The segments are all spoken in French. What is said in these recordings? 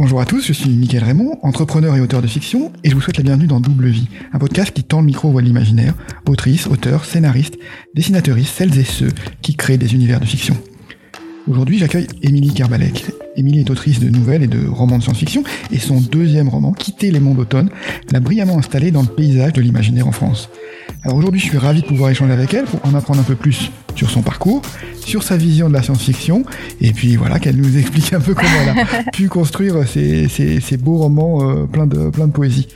Bonjour à tous, je suis Mickaël Raymond, entrepreneur et auteur de fiction, et je vous souhaite la bienvenue dans Double Vie, un podcast qui tend le micro à l'imaginaire, autrices, auteurs, scénaristes, dessinateuristes, celles et ceux qui créent des univers de fiction. Aujourd'hui, j'accueille Émilie Kerbalek. Émilie est autrice de nouvelles et de romans de science-fiction, et son deuxième roman, Quitter les mondes d'automne, l'a brillamment installée dans le paysage de l'imaginaire en France. Alors aujourd'hui, je suis ravi de pouvoir échanger avec elle pour en apprendre un peu plus sur son parcours, sur sa vision de la science-fiction, et puis voilà, qu'elle nous explique un peu comment elle a pu construire ces, ces, beaux romans euh, pleins de, plein de poésie.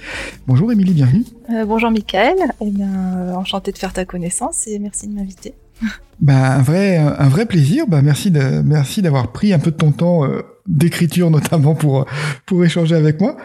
Bonjour Émilie, bienvenue. Euh, bonjour Michael, eh bien, euh, enchanté de faire ta connaissance et merci de m'inviter. Bah, un vrai, un vrai plaisir. Bah, merci de, merci d'avoir pris un peu de ton temps d'écriture notamment pour pour échanger avec moi.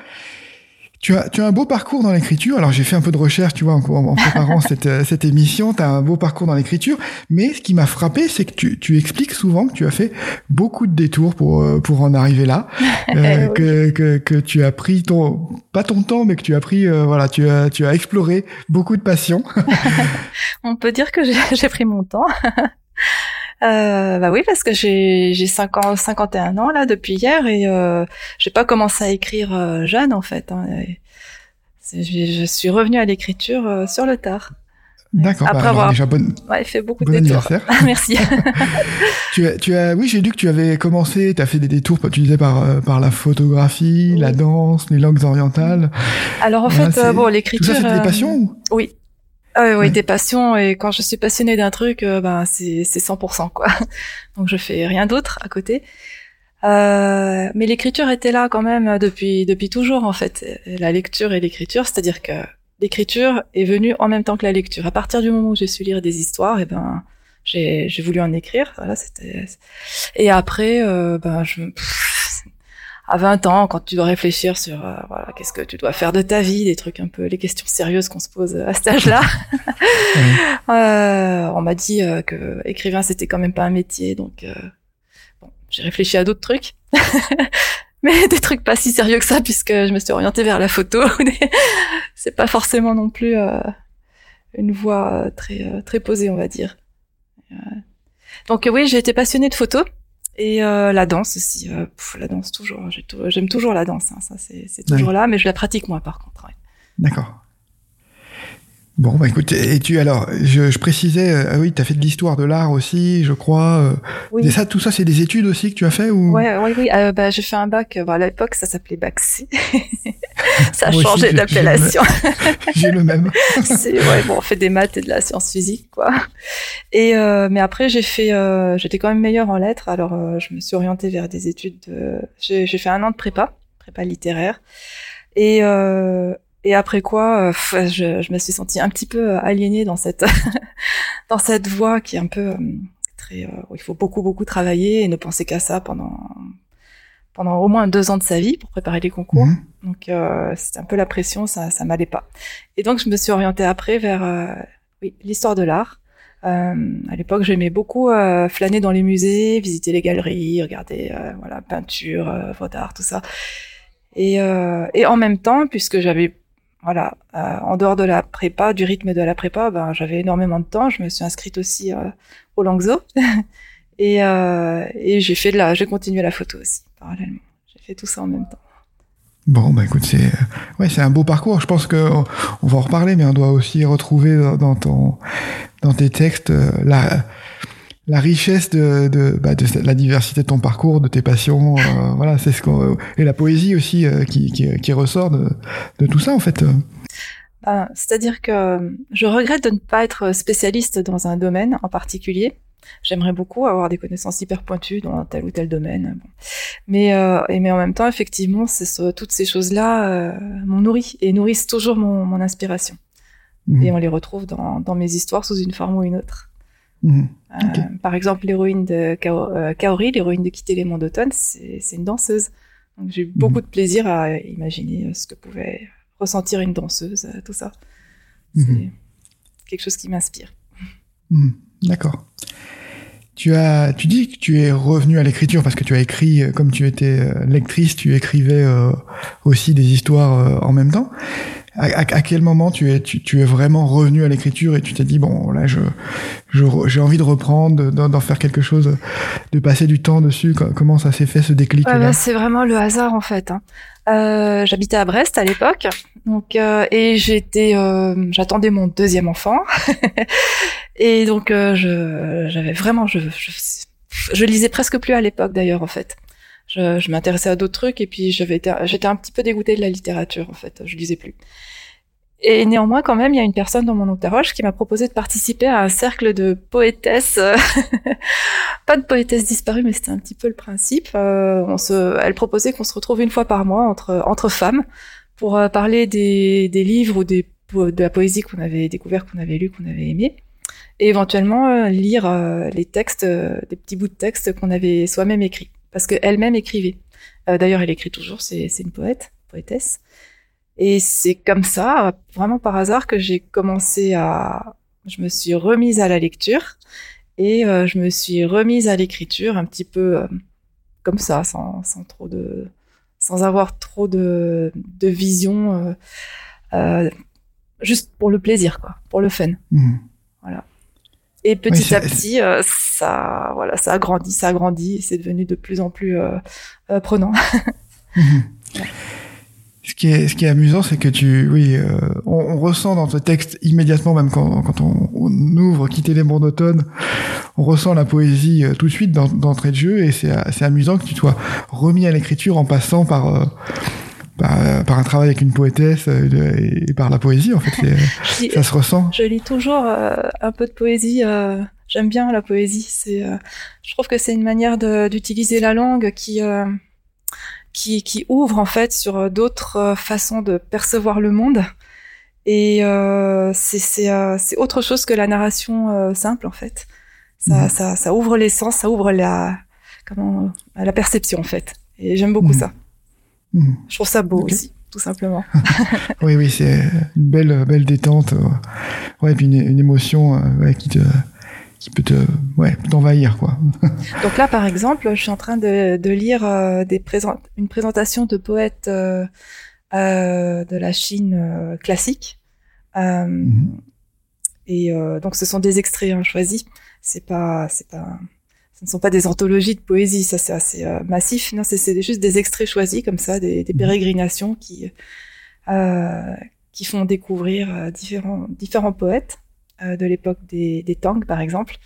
Tu as, tu as un beau parcours dans l'écriture. Alors j'ai fait un peu de recherche, tu vois, en, en préparant cette, euh, cette émission. Tu as un beau parcours dans l'écriture. Mais ce qui m'a frappé, c'est que tu, tu expliques souvent que tu as fait beaucoup de détours pour, euh, pour en arriver là. Euh, que, que, que, tu as pris ton, pas ton temps, mais que tu as pris, voilà, tu as, tu as exploré beaucoup de passions. On peut dire que j'ai pris mon temps. Euh, bah oui, parce que j'ai j'ai 51 ans là depuis hier et euh, j'ai pas commencé à écrire euh, jeune en fait. Hein, je, suis revenue à l'écriture euh, sur le tard. D'accord. Après bah, avoir déjà bonne... ouais, fait beaucoup de bon anniversaire. Merci. tu as, tu as, oui, j'ai lu que tu avais commencé, tu as fait des détours, tu disais par euh, par la photographie, la danse, les langues orientales. Alors en fait, bon, l'écriture. Tout ça, c'était des passions. Oui, ah oui, des passions et quand je suis passionnée d'un truc, euh, ben c'est c'est 100% quoi. Donc je fais rien d'autre à côté. Euh, mais l'écriture était là quand même depuis depuis toujours en fait. La lecture et l'écriture, c'est-à-dire que l'écriture est venue en même temps que la lecture. À partir du moment où j'ai su lire des histoires, et eh ben j'ai j'ai voulu en écrire. Voilà, c'était. Et après, euh, ben je à 20 ans, quand tu dois réfléchir sur euh, voilà, qu'est-ce que tu dois faire de ta vie, des trucs un peu les questions sérieuses qu'on se pose à cet âge-là. euh, on m'a dit euh, que écrivain c'était quand même pas un métier, donc euh, bon, j'ai réfléchi à d'autres trucs. Mais des trucs pas si sérieux que ça puisque je me suis orientée vers la photo. c'est pas forcément non plus une voie très très posée, on va dire. Donc oui, j'ai été passionnée de photo. Et euh, la danse aussi, euh, la danse toujours. J'aime toujours la danse, hein, ça c'est toujours là, mais je la pratique moi par contre. D'accord. Bon, bah écoute, et tu alors, je, je précisais, euh, ah oui, tu as fait de l'histoire de l'art aussi, je crois. Euh, oui. Et ça, tout ça, c'est des études aussi que tu as fait ou? Ouais, oui, oui. Euh, bah, j'ai fait un bac. Bon, à l'époque, ça s'appelait bac C. ça a changé d'appellation. J'ai le même. c'est ouais, bon, on fait des maths et de la science physique, quoi. Et euh, mais après, j'ai fait, euh, j'étais quand même meilleure en lettres, alors je me suis orientée vers des études. De... J'ai fait un an de prépa, prépa littéraire. Et euh, et après quoi, euh, je, je, me suis sentie un petit peu euh, aliénée dans cette dans cette voie qui est un peu euh, très où il faut beaucoup beaucoup travailler et ne penser qu'à ça pendant pendant au moins deux ans de sa vie pour préparer les concours. Mhm. Donc c'était un peu la pression, ça ça m'allait pas. Et donc je me suis orientée après vers oui l'histoire de l'art. À l'époque, j'aimais beaucoup flâner dans les musées, visiter les galeries, regarder voilà peinture, œuvres d'art, tout ça. Et, et en même temps, puisque j'avais voilà, euh, en dehors de la prépa, du rythme de la prépa, ben, j'avais énormément de temps. Je me suis inscrite aussi euh, au Langzo et, euh, et j'ai fait de la, j'ai continué la photo aussi parallèlement. J'ai fait tout ça en même temps. Bon, bah écoute, c'est ouais, c'est un beau parcours. Je pense que on va en reparler, mais on doit aussi retrouver dans ton dans tes textes la la richesse de, de, bah, de, la diversité de ton parcours, de tes passions, euh, voilà, c'est ce qu'on et la poésie aussi euh, qui, qui, qui, ressort de, de, tout ça en fait. Ben, C'est-à-dire que je regrette de ne pas être spécialiste dans un domaine en particulier. J'aimerais beaucoup avoir des connaissances hyper pointues dans tel ou tel domaine. Mais, euh, mais en même temps, effectivement, toutes ces choses-là euh, m'ont nourri et nourrissent toujours mon, mon inspiration. Mmh. Et on les retrouve dans, dans mes histoires sous une forme ou une autre. Mhm. Euh, par exemple, l'héroïne de euh, Kaori, l'héroïne de Quitter les mondes d'automne, c'est une danseuse. Donc j'ai eu beaucoup mhm. de plaisir à imaginer euh, ce que pouvait ressentir une danseuse, tout ça. C'est mhm. quelque chose qui m'inspire. D'accord. Tu as, tu dis que tu es revenu à l'écriture parce que tu as écrit, comme tu étais lectrice, tu écrivais aussi des histoires en même temps. À, quel moment tu es, tu, es vraiment revenu à l'écriture et tu t'es dit bon là je j'ai envie de reprendre, d'en faire quelque chose, de passer du temps dessus. Comment ça s'est fait ce déclic bah, C'est vraiment le hasard en fait. Hein. Euh, j'habitais à Brest à l'époque, donc euh, et j'étais, euh, j'attendais mon deuxième enfant, et donc je, j'avais vraiment, je, je, je, lisais presque plus à l'époque d'ailleurs en fait. Je, je m'intéressais à d'autres trucs et puis j'étais un petit peu dégoûtée de la littérature en fait. Je lisais plus. Et néanmoins, quand même, il y a une personne dans mon entourage qui m'a proposé de participer à un cercle de poétesses. Pas de poétesses disparues, mais c'était un petit peu le principe. Euh, elle proposait qu'on se retrouve une fois par mois entre entre femmes pour euh, parler des, des livres ou des de la poésie qu'on avait découvert, qu'on avait lu, qu'on avait aimé, et éventuellement euh, lire les textes, des petits bouts de textes qu'on avait soi-même écrits, parce qu'elle-même écrivait. D'ailleurs, elle écrit toujours. C'est une poète, poétesse. Et c'est comme ça, vraiment par hasard, que j'ai commencé à, je me suis remise à la lecture et euh, je me suis remise à l'écriture un petit peu euh, comme ça, sans, sans, trop de, sans avoir trop de, de vision, euh, juste pour le plaisir, quoi, pour le fun. Mmh. Voilà. Et petit à petit, ça, voilà, ça a grandi, ça a grandi, et c'est devenu de plus en plus prenant. Mmh. Ce qui est, ce qui est amusant, c'est que tu, oui, euh, on, ressent dans ce texte immédiatement, même quand, quand on, ouvre Quitter les mondes d'automne, on ressent la poésie euh, tout de suite d'entrée de jeu, et c'est amusant que tu sois remis à l'écriture en passant par, euh, par, un travail avec une poétesse et, par la poésie. En fait, ça se ressent. Je lis toujours un peu de poésie. J'aime bien la poésie. C'est, je trouve que c'est une manière d'utiliser la langue qui qui, qui ouvre en fait sur euh, d'autres euh, façons de percevoir le monde. Et euh, c'est euh, autre chose que la narration simple en fait. Ça, mhm. ça, ça, ouvre les sens, ça ouvre la, comment, la perception en fait. Et j'aime beaucoup mhm. ça. Mhm. Je trouve ça beau aussi, tout simplement. oui, oui, c'est une belle, belle détente. Ouais, et puis une, une émotion ouais, qui te qui peut te, ouais, t'envahir, quoi. Donc là, par exemple, je suis en train de, de lire euh, des présent une présentation de poètes euh, euh, de la Chine euh, classique. Mm-hmm. Et donc, ce sont des extraits hein, choisis. C'est pas, c'est pas, ce ne sont pas des anthologies de poésie. Ça, c'est assez massif. Non, c'est juste des extraits choisis comme ça, des, des mm-hmm. pérégrinations qui qui font découvrir différents différents poètes. Euh, de l'époque des, des Tang, par exemple.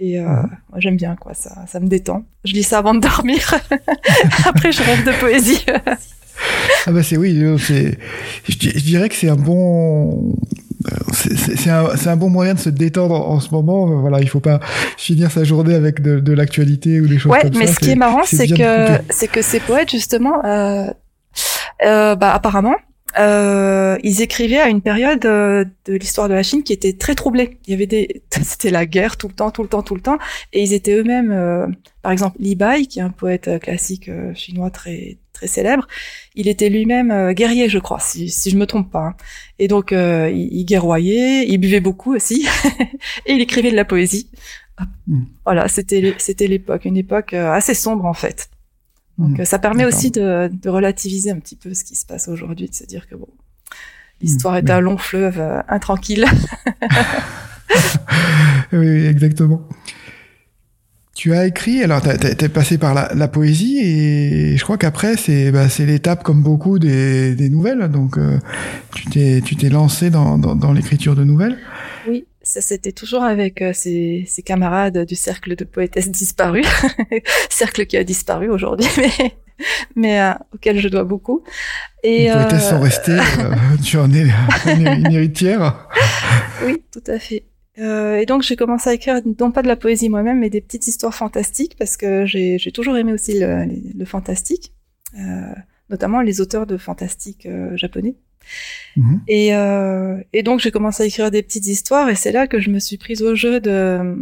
Et euh, mhm. moi, j'aime bien, quoi. Ça, ça me détend. Je lis ça avant de dormir. Après, je rêve de poésie. ah bah c'est oui, c'est. Je, dirais que c'est un bon. C'est un, un, bon moyen de se détendre en, ce moment. Voilà, il faut pas finir sa journée avec de, de l'actualité ou des choses comme ça. Ouais, mais ce qui est marrant, c'est que c'est que ces poètes justement, euh, euh, bah apparemment, euh, ils écrivaient à une période euh, de l'histoire de la Chine qui était très troublée. Il y avait des, c'était la guerre tout le temps, tout le temps, tout le temps, et ils étaient eux-mêmes, euh, par exemple, Li Bai, qui est un poète classique chinois très très célèbre, il était lui-même guerrier, je crois, si, si je me trompe pas. Hein. Et donc, il, il, guerroyait, il buvait beaucoup aussi, et il écrivait de la poésie. Hmm. Voilà, c'était c'était l'époque, une époque assez sombre en fait. Donc mmh. ça permet aussi de, de, relativiser un petit peu ce qui se passe aujourd'hui, de se dire que bon, l'histoire est un long fleuve euh, intranquille. oui, exactement. Tu as écrit, alors tu es passé par la, la, poésie et je crois qu'après c'est bah, l'étape comme beaucoup des, des nouvelles. Donc euh, tu t'es t'es lancé dans, dans, dans l'écriture de nouvelles. Oui, ça c'était toujours avec euh, ses, ses, camarades du cercle de poétesses disparues, cercle qui a disparu aujourd'hui, mais mais euh, auquel je dois beaucoup. Et Les poétesses sont euh, restées. Tu en es une héritière. oui, tout à fait. Euh, et donc j'ai commencé à écrire non pas de la poésie moi-même, mais des petites histoires fantastiques parce que j'ai toujours aimé aussi le, le fantastique, notamment les auteurs de fantastique japonais. Mhm. Et, euh, et, donc j'ai commencé à écrire des petites histoires et c'est là que je me suis prise au jeu de,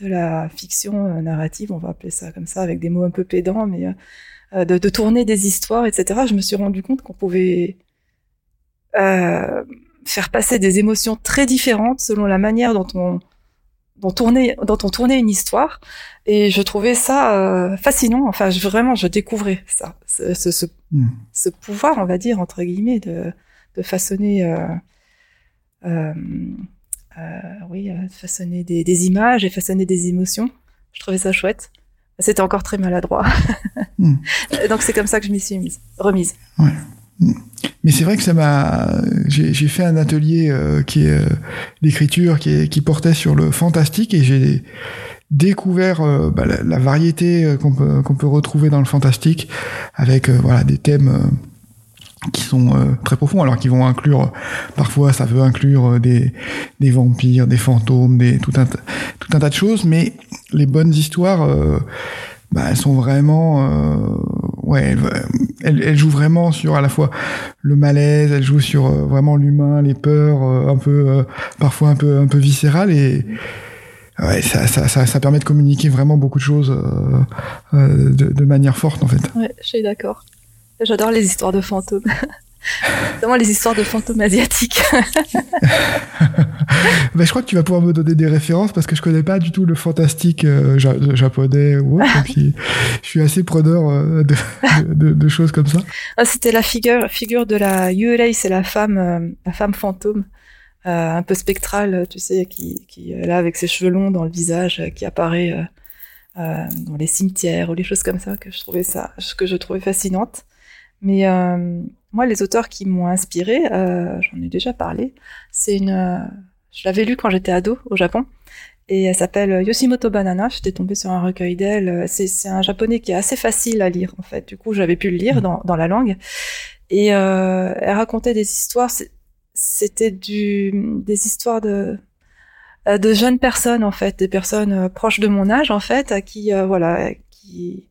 de la fiction euh, narrative, on va appeler ça comme ça, avec des mots un peu pédants, mais euh, de, de, tourner des histoires, etc. Je me suis rendu compte qu'on pouvait euh, faire passer des émotions très différentes selon la manière dont on dont, tournait, dont on tournait une histoire et je trouvais ça euh, fascinant enfin je, vraiment je découvrais ça ce, ce, ce, hmm. ce pouvoir on va dire entre guillemets de de façonner, oui, façonner des, des, images et façonner des émotions. Je trouvais ça chouette. C'était encore très maladroit. Hmm. Donc c'est comme ça que je m'y suis mise, remise. Ouais. Mais c'est vrai que ça m'a. J'ai fait un atelier qui est d'écriture qui, qui portait sur le fantastique et j'ai découvert euh, bah, la, variété euh, qu'on peut, qu'on peut retrouver dans le fantastique avec euh, voilà des thèmes qui sont très profonds alors qui vont inclure parfois ça veut inclure des, des vampires des fantômes des tout un tout un tas de choses mais les bonnes histoires bah, elles sont vraiment ouais elles, elles, jouent vraiment sur à la fois le malaise elles jouent sur vraiment l'humain les peurs un peu parfois un peu un peu viscérales et ouais, ça, ça, permet de communiquer vraiment beaucoup de choses euh, euh, de, de, manière forte en fait. Ouais, je suis d'accord. J'adore les histoires de fantômes. Notamment les histoires de fantômes asiatiques. ben, je crois que tu vas pouvoir me donner des références parce que je connais pas du tout le fantastique euh, japonais ou autre. je suis assez preneur euh, de, de, de, choses comme ça. Ah, C'était la figure, figure de la Yurei, c'est la femme, euh, la femme fantôme. Un peu spectrale, tu sais, qui, qui est là avec ses cheveux longs dans le visage, qui apparaît dans les cimetières ou les choses comme ça, que je trouvais ça, que je trouvais fascinante. Mais moi, les auteurs qui m'ont inspiré, j'en ai déjà parlé. C'est une, je l'avais lu quand j'étais ado au Japon, et elle s'appelle Yoshimoto Banana. J'étais tombée sur un recueil d'elle. C'est un japonais qui est assez facile à lire en fait. Du coup, j'avais pu le lire mmh. dans, dans la langue. Et euh, elle racontait des histoires c'était du des histoires de euh, de jeunes personnes en fait, des personnes euh, proches de mon âge en fait, à qui euh, voilà, qui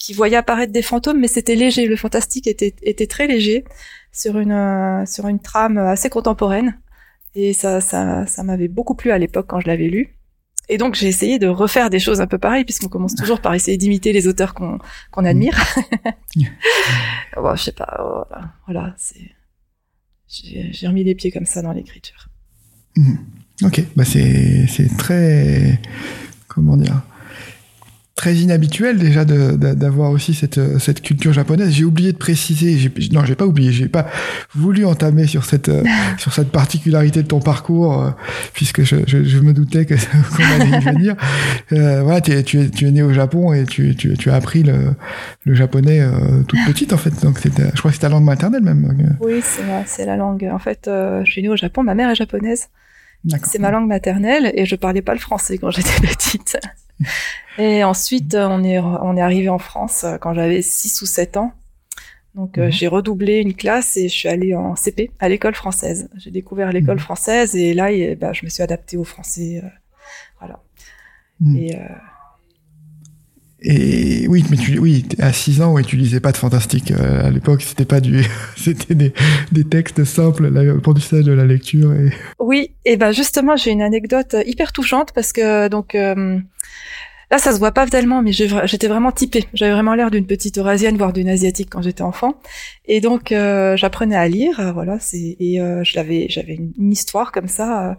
qui voyaient apparaître des fantômes, mais c'était léger. Le fantastique était était très léger sur une sur une trame assez contemporaine, et ça ça ça m'avait beaucoup plu à l'époque quand je l'avais lu. Et donc j'ai essayé de refaire des choses un peu pareilles, puisqu'on commence toujours par essayer d'imiter les auteurs qu'on qu'on admire. bon, je sais pas, voilà, voilà c'est j'ai remis les pieds comme ça dans l'écriture. Mhm. Ok, bah c'est très comment dire très inhabituel déjà d'avoir aussi cette, cette culture japonaise. J'ai oublié de préciser, non, j'ai pas oublié, j'ai pas voulu entamer sur cette sur cette particularité de ton parcours, euh, puisque je, je, je, me doutais que qu'on allait y venir. Euh, voilà, tu es, tu es tu es né au Japon et tu tu, tu as appris le, le japonais euh, toute petite en fait. Donc je crois que c'est ta langue maternelle même. Oui, c'est la langue. En fait, euh, je suis née au Japon, ma mère est japonaise. C'est ma langue maternelle et je parlais pas le français quand j'étais petite. Et ensuite, on est, on est arrivé en France euh, quand j'avais 6 ou 7 ans. Donc euh, mhm. j'ai redoublé une classe et je suis allée en CP à l'école française. J'ai découvert l'école mhm. française et là, bah, je me suis adaptée au français. Euh, voilà. Mhm. Et, et oui, mais tu, oui, à 6 ans, ouais, tu lisais pas de fantastique. à l'époque, c'était pas du, c'était des, des, textes simples, l'apprentissage de la lecture. Et... Oui, et ben justement, j'ai une anecdote hyper touchante parce que donc Là, ça se voit pas tellement, mais j'étais vraiment typée. J'avais vraiment l'air d'une petite eurasienne, voire d'une asiatique quand j'étais enfant. Et donc, euh, j'apprenais à lire. Euh, voilà, et euh, je l'avais, j'avais une, histoire comme ça.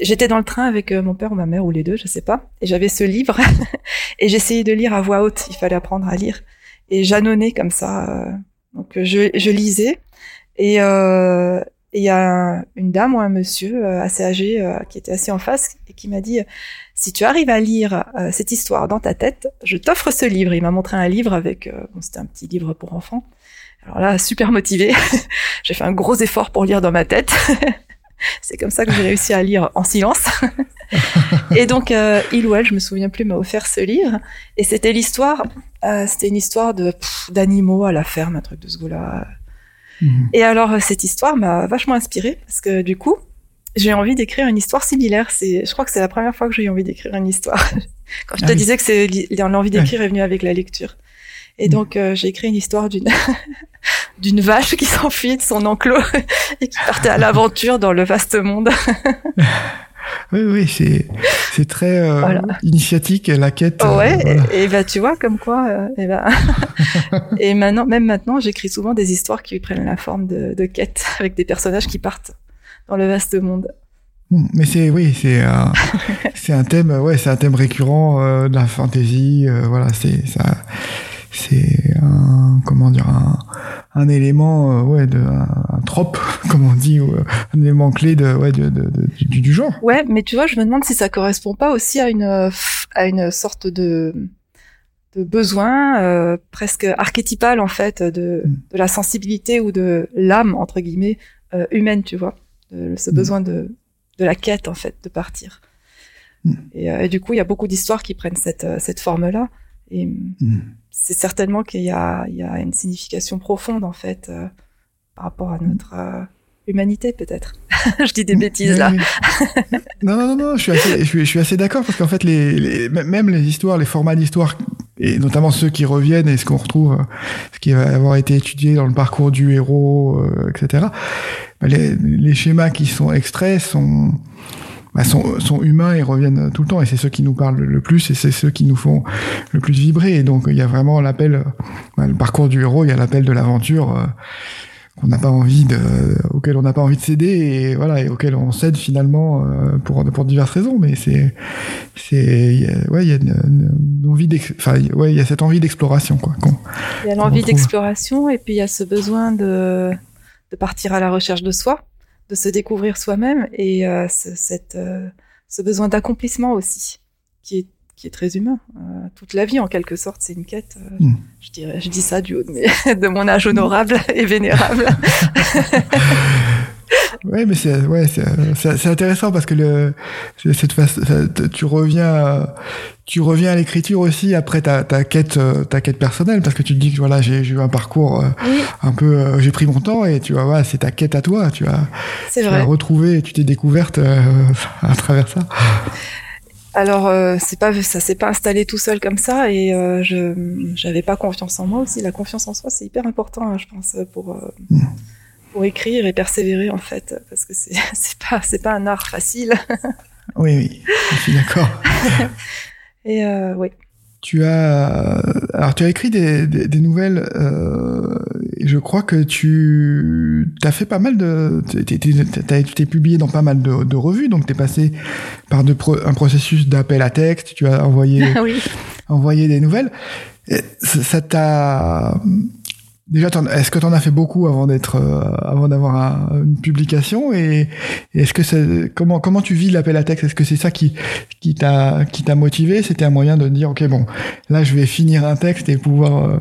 j'étais dans le train avec mon père ou ma mère ou les deux, je sais pas. Et j'avais ce livre et j'essayais de lire à voix haute. Il fallait apprendre à lire. Et j'annonnais comme ça. donc, je, je lisais. Et il y a une dame ou un monsieur assez âgé qui était assis en face et qui m'a dit si tu arrives à lire euh, cette histoire dans ta tête, je t'offre ce livre. Il m'a montré un livre avec, euh, bon, c'était un petit livre pour enfants. Alors là, super motivé. j'ai fait un gros effort pour lire dans ma tête. C'est comme ça que j'ai réussi à lire en silence. et donc, euh, il ou elle, je me souviens plus, m'a offert ce livre. Et c'était l'histoire, euh, c'était une histoire de d'animaux à la ferme, un truc de ce goût-là. Mhm. Et alors, cette histoire m'a vachement inspirée parce que du coup, j'ai envie d'écrire une histoire similaire. C'est, je crois que c'est la première fois que j'ai eu envie d'écrire une histoire. Quand je te ah disais que c'est l'envie d'écrire est venue avec la lecture. Et donc euh, j'ai écrit une histoire d'une d'une vache qui s'enfuit de son enclos et qui partait à l'aventure dans le vaste monde. oui, oui, c'est c'est très euh, initiatique la quête. Euh, ouais, et, bah tu vois comme quoi. Euh, et, bah et maintenant, même maintenant, j'écris souvent des histoires qui prennent la forme de, de quêtes avec des personnages qui partent dans le vaste monde. Hmm, mais c'est oui, c'est un, c'est un thème, ouais, c'est un thème récurrent euh, de la fantasy. Euh, voilà, c'est ça, c'est un comment dire un, un élément, ouais, de, un, trope, comme on dit, un élément clé de, ouais, de, de, du, du, genre. Ouais, mais tu vois, je me demande si ça correspond pas aussi à une, à une sorte de, de besoin euh, presque archétypal en fait de, mm. de la sensibilité ou de l'âme entre guillemets euh, humaine, tu vois, de, ce mm. besoin de, de la quête en fait de partir. Mm. Et, euh, et, du coup, il y a beaucoup d'histoires qui prennent cette, cette forme-là. Et c'est certainement qu'il y a, il y a une signification profonde en fait par rapport à notre humanité peut-être. je dis des bêtises là. non, non, non, je suis assez, je suis, assez d'accord parce qu'en fait, les, les, même les histoires, les formats d'histoire, et notamment ceux qui reviennent et ce qu'on retrouve, ce qui va avoir été étudié dans le parcours du héros, euh, etc. Les, les, schémas qui sont extraits sont, bah, sont, sont, humains et reviennent tout le temps et c'est ceux qui nous parlent le plus et c'est ceux qui nous font le plus vibrer et donc il y a vraiment l'appel bah, le parcours du héros il y a l'appel de l'aventure euh, qu'on n'a pas envie de, auquel on n'a pas envie de céder et voilà et auquel on cède finalement euh, pour pour diverses raisons. Mais c'est c'est ouais il y a une, envie enfin ouais il y a cette envie d'exploration quoi. Il y a l'envie d'exploration et puis il y a ce besoin de de partir à la recherche de soi, de se découvrir soi-même et euh, ce, cette euh, ce besoin d'accomplissement aussi qui est qui est très humain. Euh, toute la vie, en quelque sorte, c'est une quête. Hmm. Je dirais, je dis ça du haut de, de mon âge honorable et vénérable. Oui, mais c'est ouais, c'est intéressant parce que le cette tu reviens tu reviens à l'écriture aussi après ta, ta quête ta quête personnelle parce que tu te dis que voilà j'ai eu un parcours euh, un peu j'ai pris mon temps et tu vois voilà, c'est ta quête à toi tu as tu vrai. as retrouvé tu t'es découverte à travers ça alors euh, c'est pas ça s'est pas installé tout seul comme ça et euh, je j'avais pas confiance en moi aussi. La confiance en soi c'est hyper important, hein, je pense, pour euh, pour écrire et persévérer en fait, parce que c'est c'est pas c'est pas un art facile. oui oui, je suis d'accord. et oui. Tu as alors tu as écrit des, des, des nouvelles. Euh, je crois que tu as fait pas mal de. Tu été publié dans pas mal de, de revues, donc tu es passé par de un processus d'appel à texte. Tu as envoyé oui. envoyé des nouvelles. ça t'a Déjà, est-ce que tu en as fait beaucoup avant d'être, euh, avant d'avoir une publication et, est-ce que c'est comment comment tu vis l'appel à texte? Est-ce que c'est ça qui qui t'a qui t'a motivé? C'était un moyen de dire ok bon là je vais finir un texte et pouvoir euh,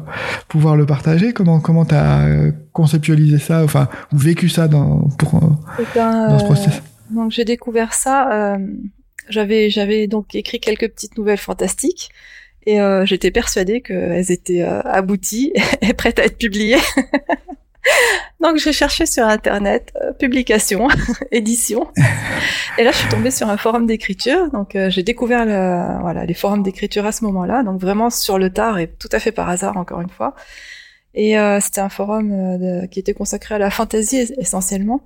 pouvoir le partager. Comment comment t'as conceptualisé ça? Enfin ou vécu ça dans pour eh ben, dans ce process? Donc j'ai découvert ça. j'avais j'avais donc écrit quelques petites nouvelles fantastiques et euh, j'étais persuadée qu'elles étaient euh, abouties et prêtes à être publiées. Donc j'ai cherché sur internet euh, publication, édition, et là je suis tombée sur un forum d'écriture. Donc euh, j'ai découvert le, voilà les forums d'écriture à ce moment-là, donc vraiment sur le tard et tout à fait par hasard encore une fois. Et c'était un forum qui était consacré à la fantaisie essentiellement.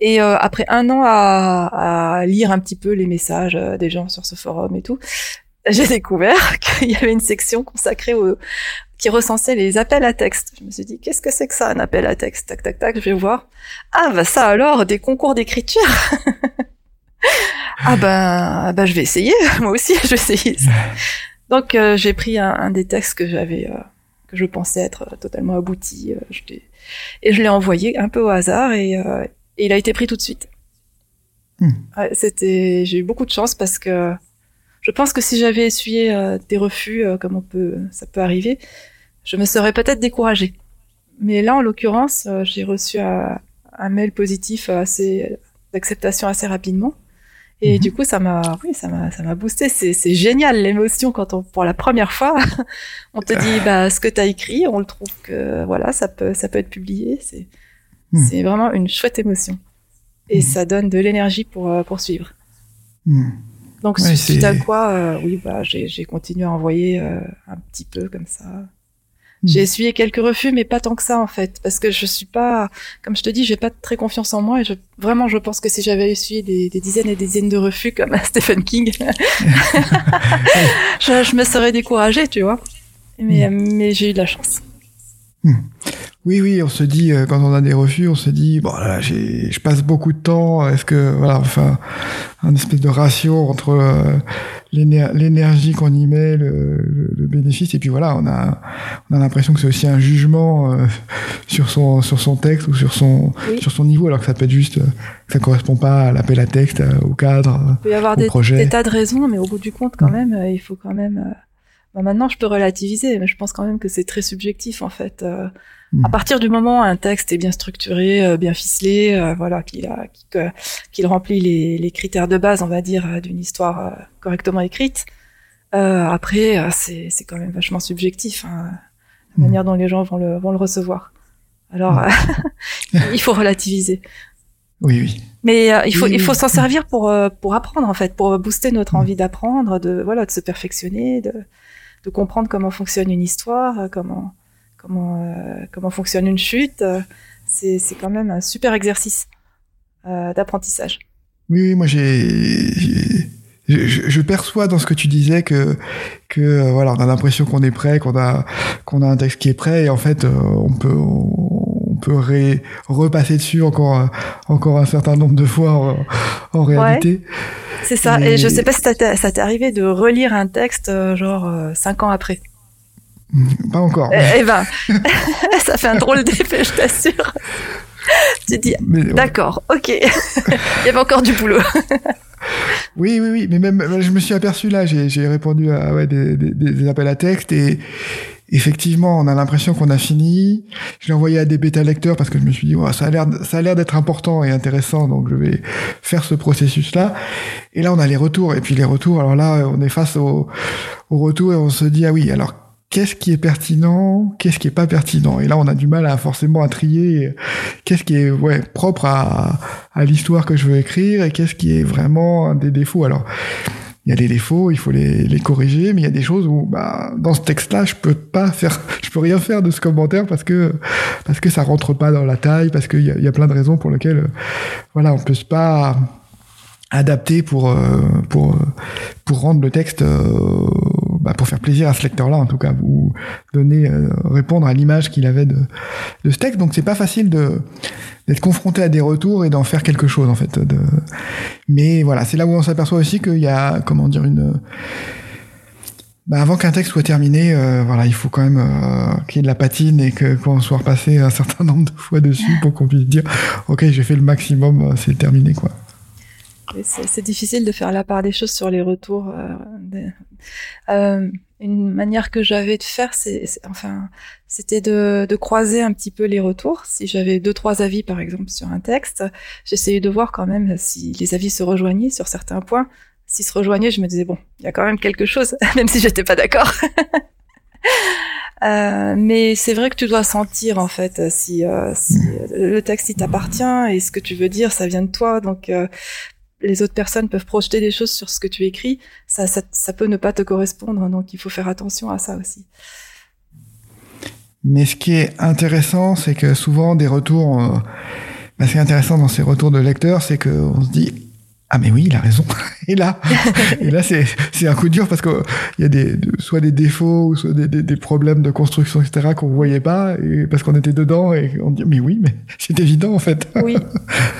Et après un an à, à, lire un petit peu les messages des gens sur ce forum et tout, j'ai découvert qu'il y avait une section consacrée au qui recensait les appels à texte. Je me suis dit, qu'est-ce que c'est que ça, un appel à texte? Tac, tac, tac, je vais voir. Ah, bah ça alors, des concours d'écriture Ah ben, bah je vais essayer, moi aussi, je vais essayer. Donc euh, j'ai pris un, des textes que j'avais, euh, que je pensais être totalement abouti, euh, et je l'ai envoyé un peu au hasard, et, et, il a été pris tout de suite. Hmm. C'était, j'ai eu beaucoup de chance parce que je pense que si j'avais essuyé euh, des refus, euh, comme on peut, ça peut arriver, je me serais peut-être découragée. Mais là, en l'occurrence, euh, j'ai reçu un, mail positif assez d'acceptation assez rapidement. Et mhm. du coup, ça m'a, oui, ça m'a, ça m'a boosté. C'est, génial l'émotion quand on, pour la première fois, on te dit, bah, ce que t'as écrit, on le trouve que, voilà, ça peut, ça peut être publié. C'est, c'est vraiment une chouette émotion. Et mhm. ça donne de l'énergie pour poursuivre. Donc suite à quoi, euh, oui, bah j'ai continué à envoyer euh, un petit peu comme ça. Hmm. J'ai essuyé quelques refus, mais pas tant que ça en fait, parce que je suis pas, comme je te dis, j'ai pas très confiance en moi et je, vraiment, je pense que si j'avais essuyé des, des, dizaines et des dizaines de refus comme Stephen King, je, je, me serais découragée, tu vois. Mais, hmm. mais j'ai eu de la chance. Hmm. Oui, oui, on se dit euh, quand on a des refus, on se dit bon là, je passe beaucoup de temps. Est-ce que voilà, enfin, un espèce de ratio entre euh, l'énergie qu'on y met, le, le, bénéfice, et puis voilà, on a on a l'impression que c'est aussi un jugement euh, sur son sur son texte ou sur son sur son niveau, alors que ça peut être juste que ça correspond pas à l'appel à texte, au cadre, il peut y avoir des, des, tas de raisons, mais au bout du compte, quand mm. même, il faut quand même. Bah, maintenant, je peux relativiser, mais je pense quand même que c'est très subjectif en fait. À partir du moment où un texte est bien structuré, euh, bien ficelé, euh, voilà, qu'il a, qu'il remplit les, les, critères de base, on va dire, euh, d'une histoire correctement écrite. après, c'est, c'est quand même vachement subjectif, hein, la manière dont les gens vont le, vont le recevoir. Alors, il faut relativiser. Oui, oui. Mais il faut, il faut s'en servir pour, pour apprendre en fait, pour booster notre envie d'apprendre, de voilà, de se perfectionner, de, de comprendre comment fonctionne une histoire, comment comment euh, comment fonctionne une chute, euh, c'est c'est quand même un super exercice euh, d'apprentissage. Oui, oui, moi j'ai je, je, perçois dans ce que tu disais que que voilà on a l'impression qu'on est prêt qu'on a qu'on a un texte qui est prêt et en fait on peut on, peut ré, repasser dessus encore encore un certain nombre de fois en, en réalité c'est ça et... je sais pas si ça t'est arrivé de relire un texte genre cinq ans après pas encore. Eh, eh ben, ça fait un drôle d'effet, je t'assure. tu dis, d'accord, ok, il y avait encore du boulot. oui, oui, oui, mais même, je me suis aperçu là, j'ai répondu à ouais, des, des, des, appels à texte et effectivement, on a l'impression qu'on a fini. Je l'ai envoyé à des bêta lecteurs parce que je me suis dit, oh, ça a l'air, ça a l'air d'être important et intéressant, donc je vais faire ce processus-là. Et là, on a les retours, et puis les retours, alors là, on est face au, au retour et on se dit, ah oui, alors qu'est-ce qui est pertinent, qu'est-ce qui est pas pertinent? Et là, on a du mal à forcément à trier qu'est-ce qui est ouais, propre à, à l'histoire que je veux écrire et qu'est-ce qui est vraiment des défauts. Alors, il y a des défauts, il faut les, corriger, mais il y a des choses où, bah, dans ce texte-là, je peux pas faire, je peux rien faire de ce commentaire parce que parce que ça rentre pas dans la taille, parce qu'il y a, y a plein de raisons pour lesquelles, voilà, on peut pas adapter pour euh, pour pour rendre le texte euh, bah, pour faire plaisir à ce lecteur-là en tout cas ou donner euh, répondre à l'image qu'il avait de de ce texte donc c'est pas facile de d'être confronté à des retours et d'en faire quelque chose en fait mais voilà c'est là où on s'aperçoit aussi qu'il y a comment dire une bah avant qu'un texte soit terminé, voilà, il faut quand même qu'il y ait de la patine et que qu'on soit repassé un certain nombre de fois dessus pour qu'on puisse dire, ok, j'ai fait le maximum, c'est terminé, quoi. C'est difficile de faire la part des choses sur les retours. Euh, euh, une manière que j'avais de faire, c'est enfin, c'était de, de, croiser un petit peu les retours. Si j'avais deux trois avis par exemple sur un texte, j'essayais de voir quand même si les avis se rejoignaient sur certains points. S'ils se rejoignaient, je me disais bon, il y a quand même quelque chose, même si j'étais pas d'accord. Euh, mais c'est vrai que tu dois sentir en fait si, euh, si mm. le texte il t'appartient et ce que tu veux dire ça vient de toi. Donc euh, les autres personnes peuvent projeter des choses sur ce que tu écris, ça, peut ne pas te correspondre, donc il faut faire attention à ça aussi. Mais ce qui est intéressant, c'est que souvent des retours, euh, bah, ce qui est intéressant dans ces retours de lecteurs, c'est qu'on se dit ah mais oui, il a raison. Et là, et là c'est c'est un coup dur parce que il y a des soit des défauts ou soit des, des, problèmes de construction etc qu'on voyait pas et parce qu'on était dedans et on dit mais oui mais c'est évident en fait. Oui.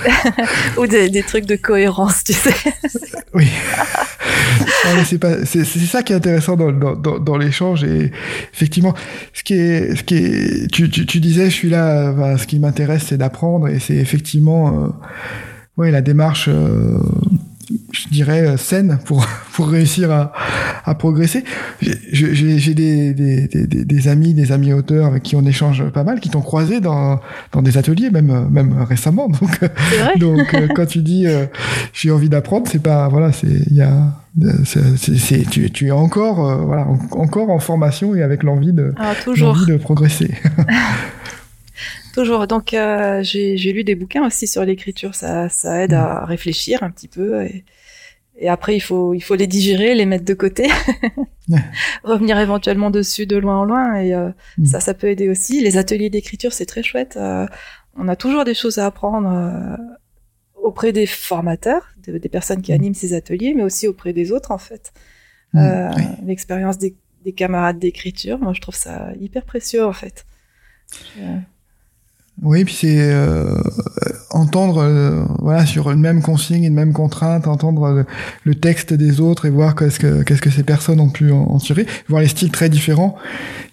ou des, des trucs de cohérence tu sais. oui. c'est pas c'est c'est ça qui est intéressant dans dans dans, l'échange et effectivement ce qui est ce qui est tu tu, tu disais je suis là ce qui m'intéresse c'est d'apprendre et c'est effectivement euh, ouais, la démarche, euh, je dirais, euh, saine pour, pour réussir à, à progresser. J'ai des, des, des, des, amis, des amis auteurs avec qui on échange pas mal, qui t'ont croisé dans, dans des ateliers, même, même récemment. Donc, donc euh, quand tu dis j'ai envie d'apprendre, c'est pas, voilà, c'est, il y a, c'est, tu, tu es encore, voilà, encore en formation et avec l'envie de, ah, l'envie de progresser. Toujours. Donc, euh, j'ai lu des bouquins aussi sur l'écriture. Ça, ça aide à réfléchir un petit peu. Et, et, après, il faut, il faut les digérer, les mettre de côté, revenir éventuellement dessus de loin en loin. Et euh, mm. ça, ça peut aider aussi. Les ateliers d'écriture, c'est très chouette. Euh, on a toujours des choses à apprendre euh, auprès des formateurs, des personnes qui mm. animent ces ateliers, mais aussi auprès des autres, en fait. Mm. L'expérience des, des camarades d'écriture, moi, je trouve ça hyper précieux, en fait. Oui, puis c'est euh, entendre euh, voilà sur une même consigne, une même contrainte, entendre le, texte des autres et voir qu'est-ce que qu'est-ce que ces personnes ont pu en, tirer, voir les styles très différents.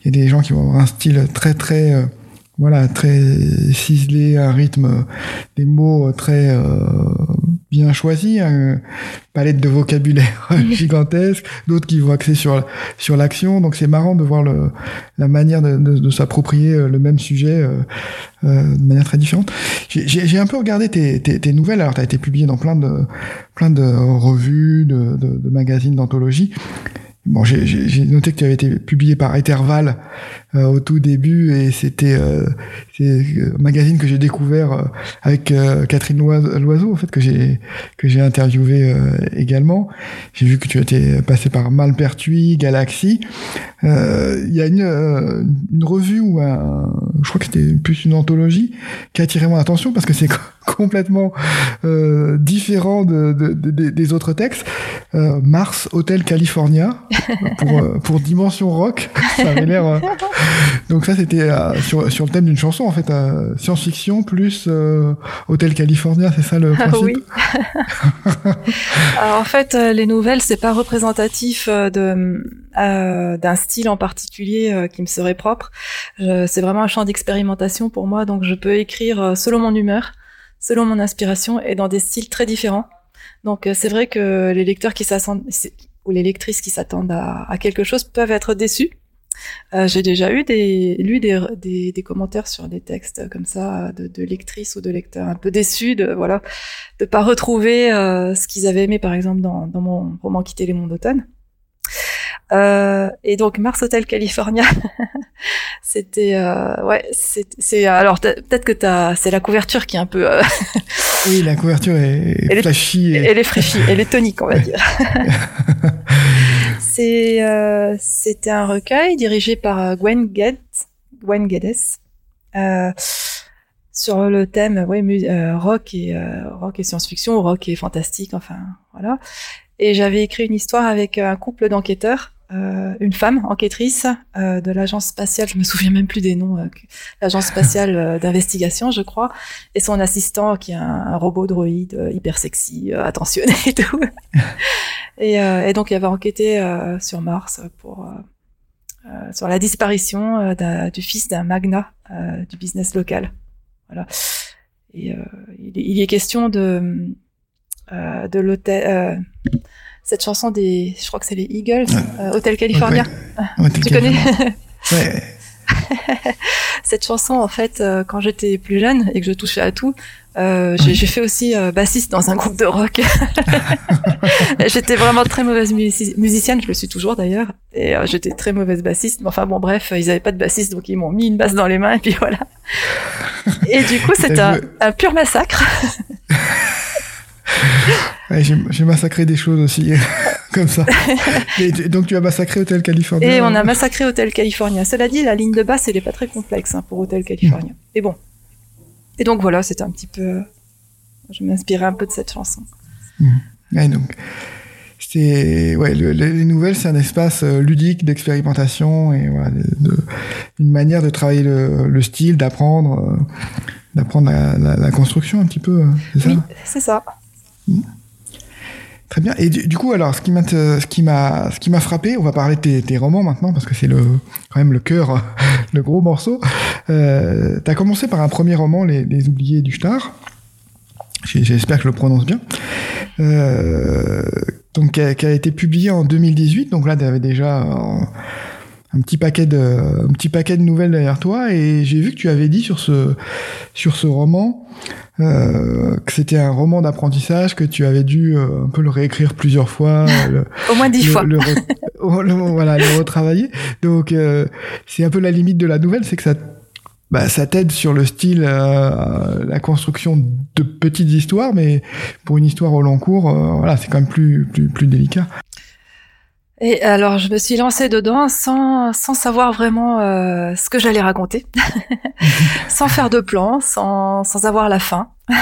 Il y a des gens qui vont avoir un style très très euh, voilà très ciselé, un rythme, des mots très bien choisi, une palette de vocabulaire gigantesque, d'autres qui vont axer sur sur l'action. Donc c'est marrant de voir le, la manière de, de, de s'approprier euh, le même sujet euh, euh, de manière très différente. J'ai un peu regardé tes, tes, tes nouvelles. Alors tu as été publié dans plein de plein de revues, de, de, de magazines, d'anthologies. Bon, j'ai noté que tu avais été publié par Interval euh, au tout début et c'était euh, un magazine que j'ai découvert euh, avec euh, Catherine Loiseau en fait que j'ai que j'ai interviewé également. J'ai vu que tu étais passé par Malpertuis, Galaxy. Il y a une, une revue ou un, je crois que c'était plus une anthologie qui a attiré mon attention parce que c'est complètement euh, différent de, de, de, des autres textes. Euh, Mars Hotel California pour, euh, pour Dimension Rock. Ça avait l'air. Euh, donc ça c'était sur, sur le thème d'une chanson en fait, science-fiction plus Hotel California, c'est ça le principe. oui. Alors, en fait, les nouvelles c'est pas représentatif de d'un style en particulier qui me serait propre. c'est vraiment un champ d'expérimentation pour moi, donc je peux écrire selon mon humeur selon mon inspiration et dans des styles très différents. Donc euh, c'est vrai que les lecteurs qui s'attendent ou les lectrices qui s'attendent à, quelque chose peuvent être déçus. Euh, j'ai déjà eu des, lu des, des, commentaires sur des textes comme ça de, lectrices ou de lecteurs un peu déçus de voilà de pas retrouver euh, ce qu'ils avaient aimé par exemple dans, dans mon roman Quitter les monts d'automne. Euh, et donc Mars Hotel California, c'était euh, ouais, c'est alors peut-être que t'as c'est la couverture qui est un peu euh, oui la couverture est elle flashy est, elle est fraîchie, elle est tonique on va dire. c'est euh, c'était un recueil dirigé par Gwen Guedes, Gwen Guedes sur le thème ouais rock et rock et science-fiction, rock et fantastique enfin voilà. Et j'avais écrit une histoire avec un couple d'enquêteurs euh, une femme enquêtrice euh, de l'agence spatiale, je me souviens même plus des noms, euh, l'agence spatiale d'investigation, je crois, et son assistant qui est un, robot droïde hyper sexy, attentionné et tout. et, donc il avait enquêté sur Mars pour sur la disparition du fils d'un magnat du business local. Voilà. Et il, il, est question de de l'hôtel cette chanson des, je crois que c'est les Eagles, euh, Hotel California. tu connais ouais. Cette chanson, en fait, euh, quand j'étais plus jeune et que je touchais à tout, euh, j'ai fait aussi bassiste dans un groupe de rock. j'étais vraiment très mauvaise musicienne, je le suis toujours d'ailleurs, et j'étais très mauvaise bassiste. Mais enfin bon, bref, ils avaient pas de bassiste, donc ils m'ont mis une basse dans les mains et puis voilà. Et du coup, c'est un, un pur massacre. Ouais, j'ai massacré des choses aussi, comme ça. Et donc tu as massacré Hotel California. Et on a massacré Hotel California. Cela dit, la ligne de basse, elle est pas très complexe hein, pour Hotel California. Mm. Et bon. Et donc voilà, c'était un petit peu. Je m'inspirais un peu de cette chanson. Mm. donc. C'est ouais, les nouvelles, c'est un espace euh, ludique d'expérimentation et voilà, de, une manière de travailler le, le style, d'apprendre, euh, d'apprendre la, la, la, construction un petit peu. Euh, c'est ça? Oui, c'est ça. Très bien. Et du, coup, alors, ce qui m'a, ce qui m'a, frappé, on va parler de tes, romans maintenant parce que c'est le, quand même le cœur, le gros morceau. Euh, T'as commencé par un premier roman, Les, les Oubliés du Star. J'espère que je le prononce bien. Euh, donc, qui a, qui a, été publié en 2018. Donc là, tu avais déjà un petit paquet de un petit paquet de nouvelles derrière toi et j'ai vu que tu avais dit sur ce sur ce roman euh, que c'était un roman d'apprentissage que tu avais dû euh, un peu le réécrire plusieurs fois au moins dix fois le, voilà le retravailler donc euh, c'est un peu la limite de la nouvelle c'est que ça bah, ça t'aide sur le style, euh, la construction de petites histoires, mais pour une histoire au long cours, voilà, c'est quand même plus, plus, plus délicat. Et alors, je me suis lancée dedans sans, sans savoir vraiment euh, ce que j'allais raconter, sans faire de plan, sans, sans avoir la fin.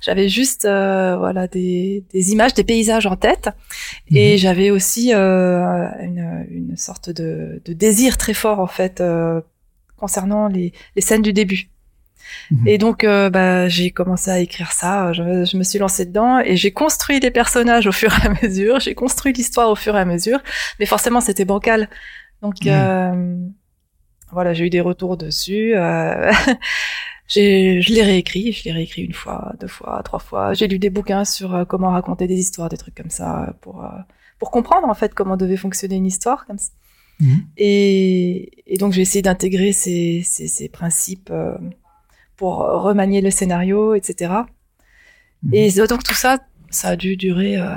j'avais juste euh, voilà des, des, images, des paysages en tête, et mhm. j'avais aussi euh, une, une, sorte de, de, désir très fort en fait euh, concernant les, les, scènes du début. Mhm. Et donc, euh, bah, j'ai commencé à écrire ça. Je, je me suis lancée dedans et j'ai construit des personnages au fur et à mesure. J'ai construit l'histoire au fur et à mesure. Mais forcément, c'était bancal. Donc, euh, voilà, j'ai eu des retours dessus. Euh, je l'ai réécrit. Je l'ai réécrit une fois, deux fois, trois fois. J'ai lu des bouquins sur euh, comment raconter des histoires, des trucs comme ça, pour euh, pour comprendre en fait comment devait fonctionner une histoire comme ça. Mhm. Et, et, donc, j'ai essayé d'intégrer ces, ces, ces principes pour remanier le scénario, etc. Mhm. Et donc tout ça, ça a dû durer, euh,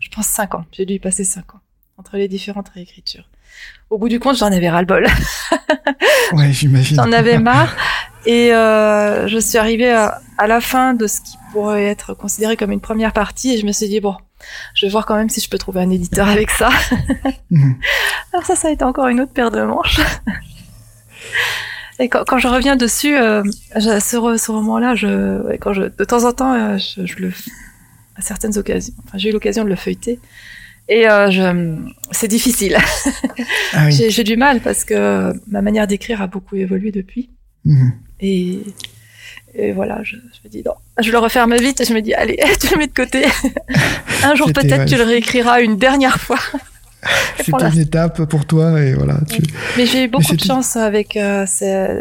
je pense, cinq ans. J'ai dû y passer cinq ans entre les différentes réécritures. Au bout du compte, j'en avais ras-le-bol. ouais, j'imagine. J'en avais marre. Et euh, je suis arrivée à, la fin de ce qui pourrait être considéré comme une première partie et je me suis dit, bon, je vais voir quand même si je peux trouver un éditeur avec ça. Mhm. Alors ça, ça a été encore une autre paire de manches. Et quand, quand, je reviens dessus, euh, ce, ce roman-là, je, quand je, de temps en temps, euh, je, je, le, à certaines occasions, enfin, j'ai eu l'occasion de le feuilleter, et euh, je, c'est difficile. Ah oui. j'ai, du mal parce que ma manière d'écrire a beaucoup évolué depuis. Mmh. Et, et, voilà, je, je, me dis non, je le referme vite et je me dis allez, tu le mets de côté. Un jour peut-être tu le réécriras une dernière fois. c'est une étape pour toi et voilà. Tu... Mais j'ai eu beaucoup de chance avec, euh,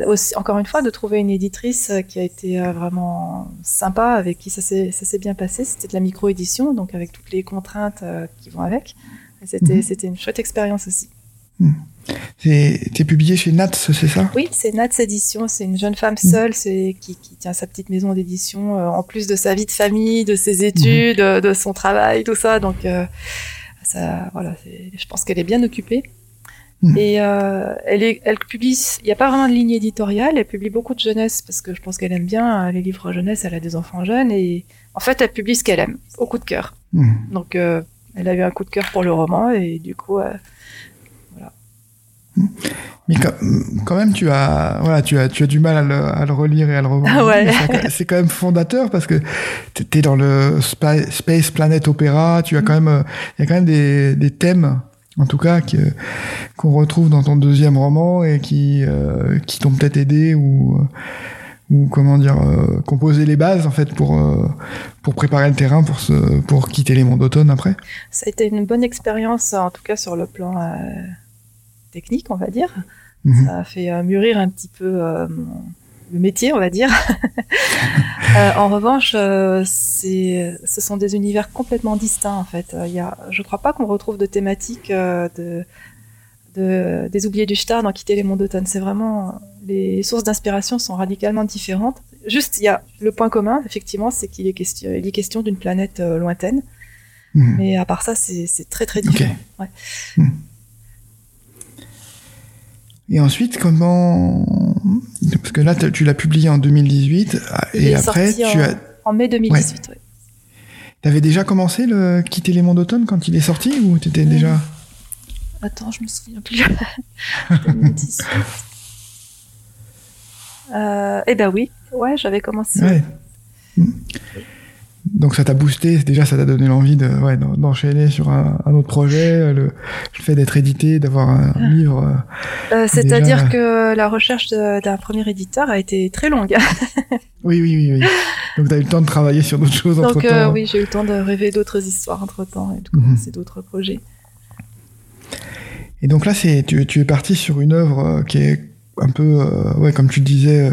aussi, encore une fois, de trouver une éditrice euh, qui a été euh, vraiment sympa, avec qui ça s'est bien passé. C'était de la micro-édition, donc avec toutes les contraintes qui vont avec. C'était mhm. une chouette expérience aussi. Mhm. T'es publié chez Nats, c'est ça? Oui, c'est Nats Édition. C'est une jeune femme mhm. seule qui, qui, tient sa petite maison d'édition, en plus de sa vie de famille, de ses études, de son travail, tout ça. Donc, voilà, je pense qu'elle est bien occupée. Hmm. Et euh, elle, est, elle publie, il n'y a pas vraiment de ligne éditoriale, elle publie beaucoup de jeunesse parce que je pense qu'elle aime bien euh, les livres jeunesse, elle a des enfants jeunes et en fait elle publie ce qu'elle aime, au coup de cœur. Hmm. Donc euh, elle a eu un coup de cœur pour le roman et du coup. Mais quand, même, tu as, voilà, tu as, tu as du mal à le, à le relire et à le revoir. Ouais. C'est quand même fondateur parce que tu es dans le Space Planet Opera. Tu as quand même, il y a quand même des, des thèmes, en tout cas, qu'on retrouve dans ton deuxième roman et qui, euh, qui t'ont peut-être aidé ou, ou comment dire, euh, composer les bases en fait pour euh, pour préparer le terrain pour se, pour quitter les mondes d'automne après. Ça a été une bonne expérience, en tout cas sur le plan technique, on va dire. Mhm. Ça a fait euh, mûrir un petit peu euh, le métier, on va dire. Euh, en revanche, ce sont des univers complètement distincts en fait. Il y a, je crois pas qu'on retrouve de thématiques de, de, des oubliés du Star dans Quitter les mondes d'automne. C'est vraiment les sources d'inspiration sont radicalement différentes. Juste, il y a le point commun, effectivement, c'est qu'il est question, il est question d'une planète lointaine. Mhm. Mais à part ça, c'est, très très différent. Ouais. Mhm. Et ensuite, comment Parce que là, tu l'as publié en 2018 et après, tu en, as en mai 2018. Ouais. Tu avais déjà commencé le quitter les mondes d'automne quand il est sorti ou tu étais déjà Attends, je me souviens plus. 2018. euh, eh ben oui, ouais, j'avais commencé. Ouais. Donc ça t'a boosté, déjà ça t'a donné l'envie de ouais, d'enchaîner sur un, un, autre projet, le, le fait d'être édité, d'avoir un ah. livre. Euh, euh C'est-à-dire que la recherche d'un premier éditeur a été très longue. oui, oui, oui, oui. Donc t'as eu le temps de travailler sur d'autres choses entre temps. Donc euh, oui, j'ai eu le temps de rêver d'autres histoires entre temps et de commencer d'autres projets. Et donc là, c'est tu, tu es parti sur une œuvre euh, qui est un peu, euh, ouais, comme tu le disais,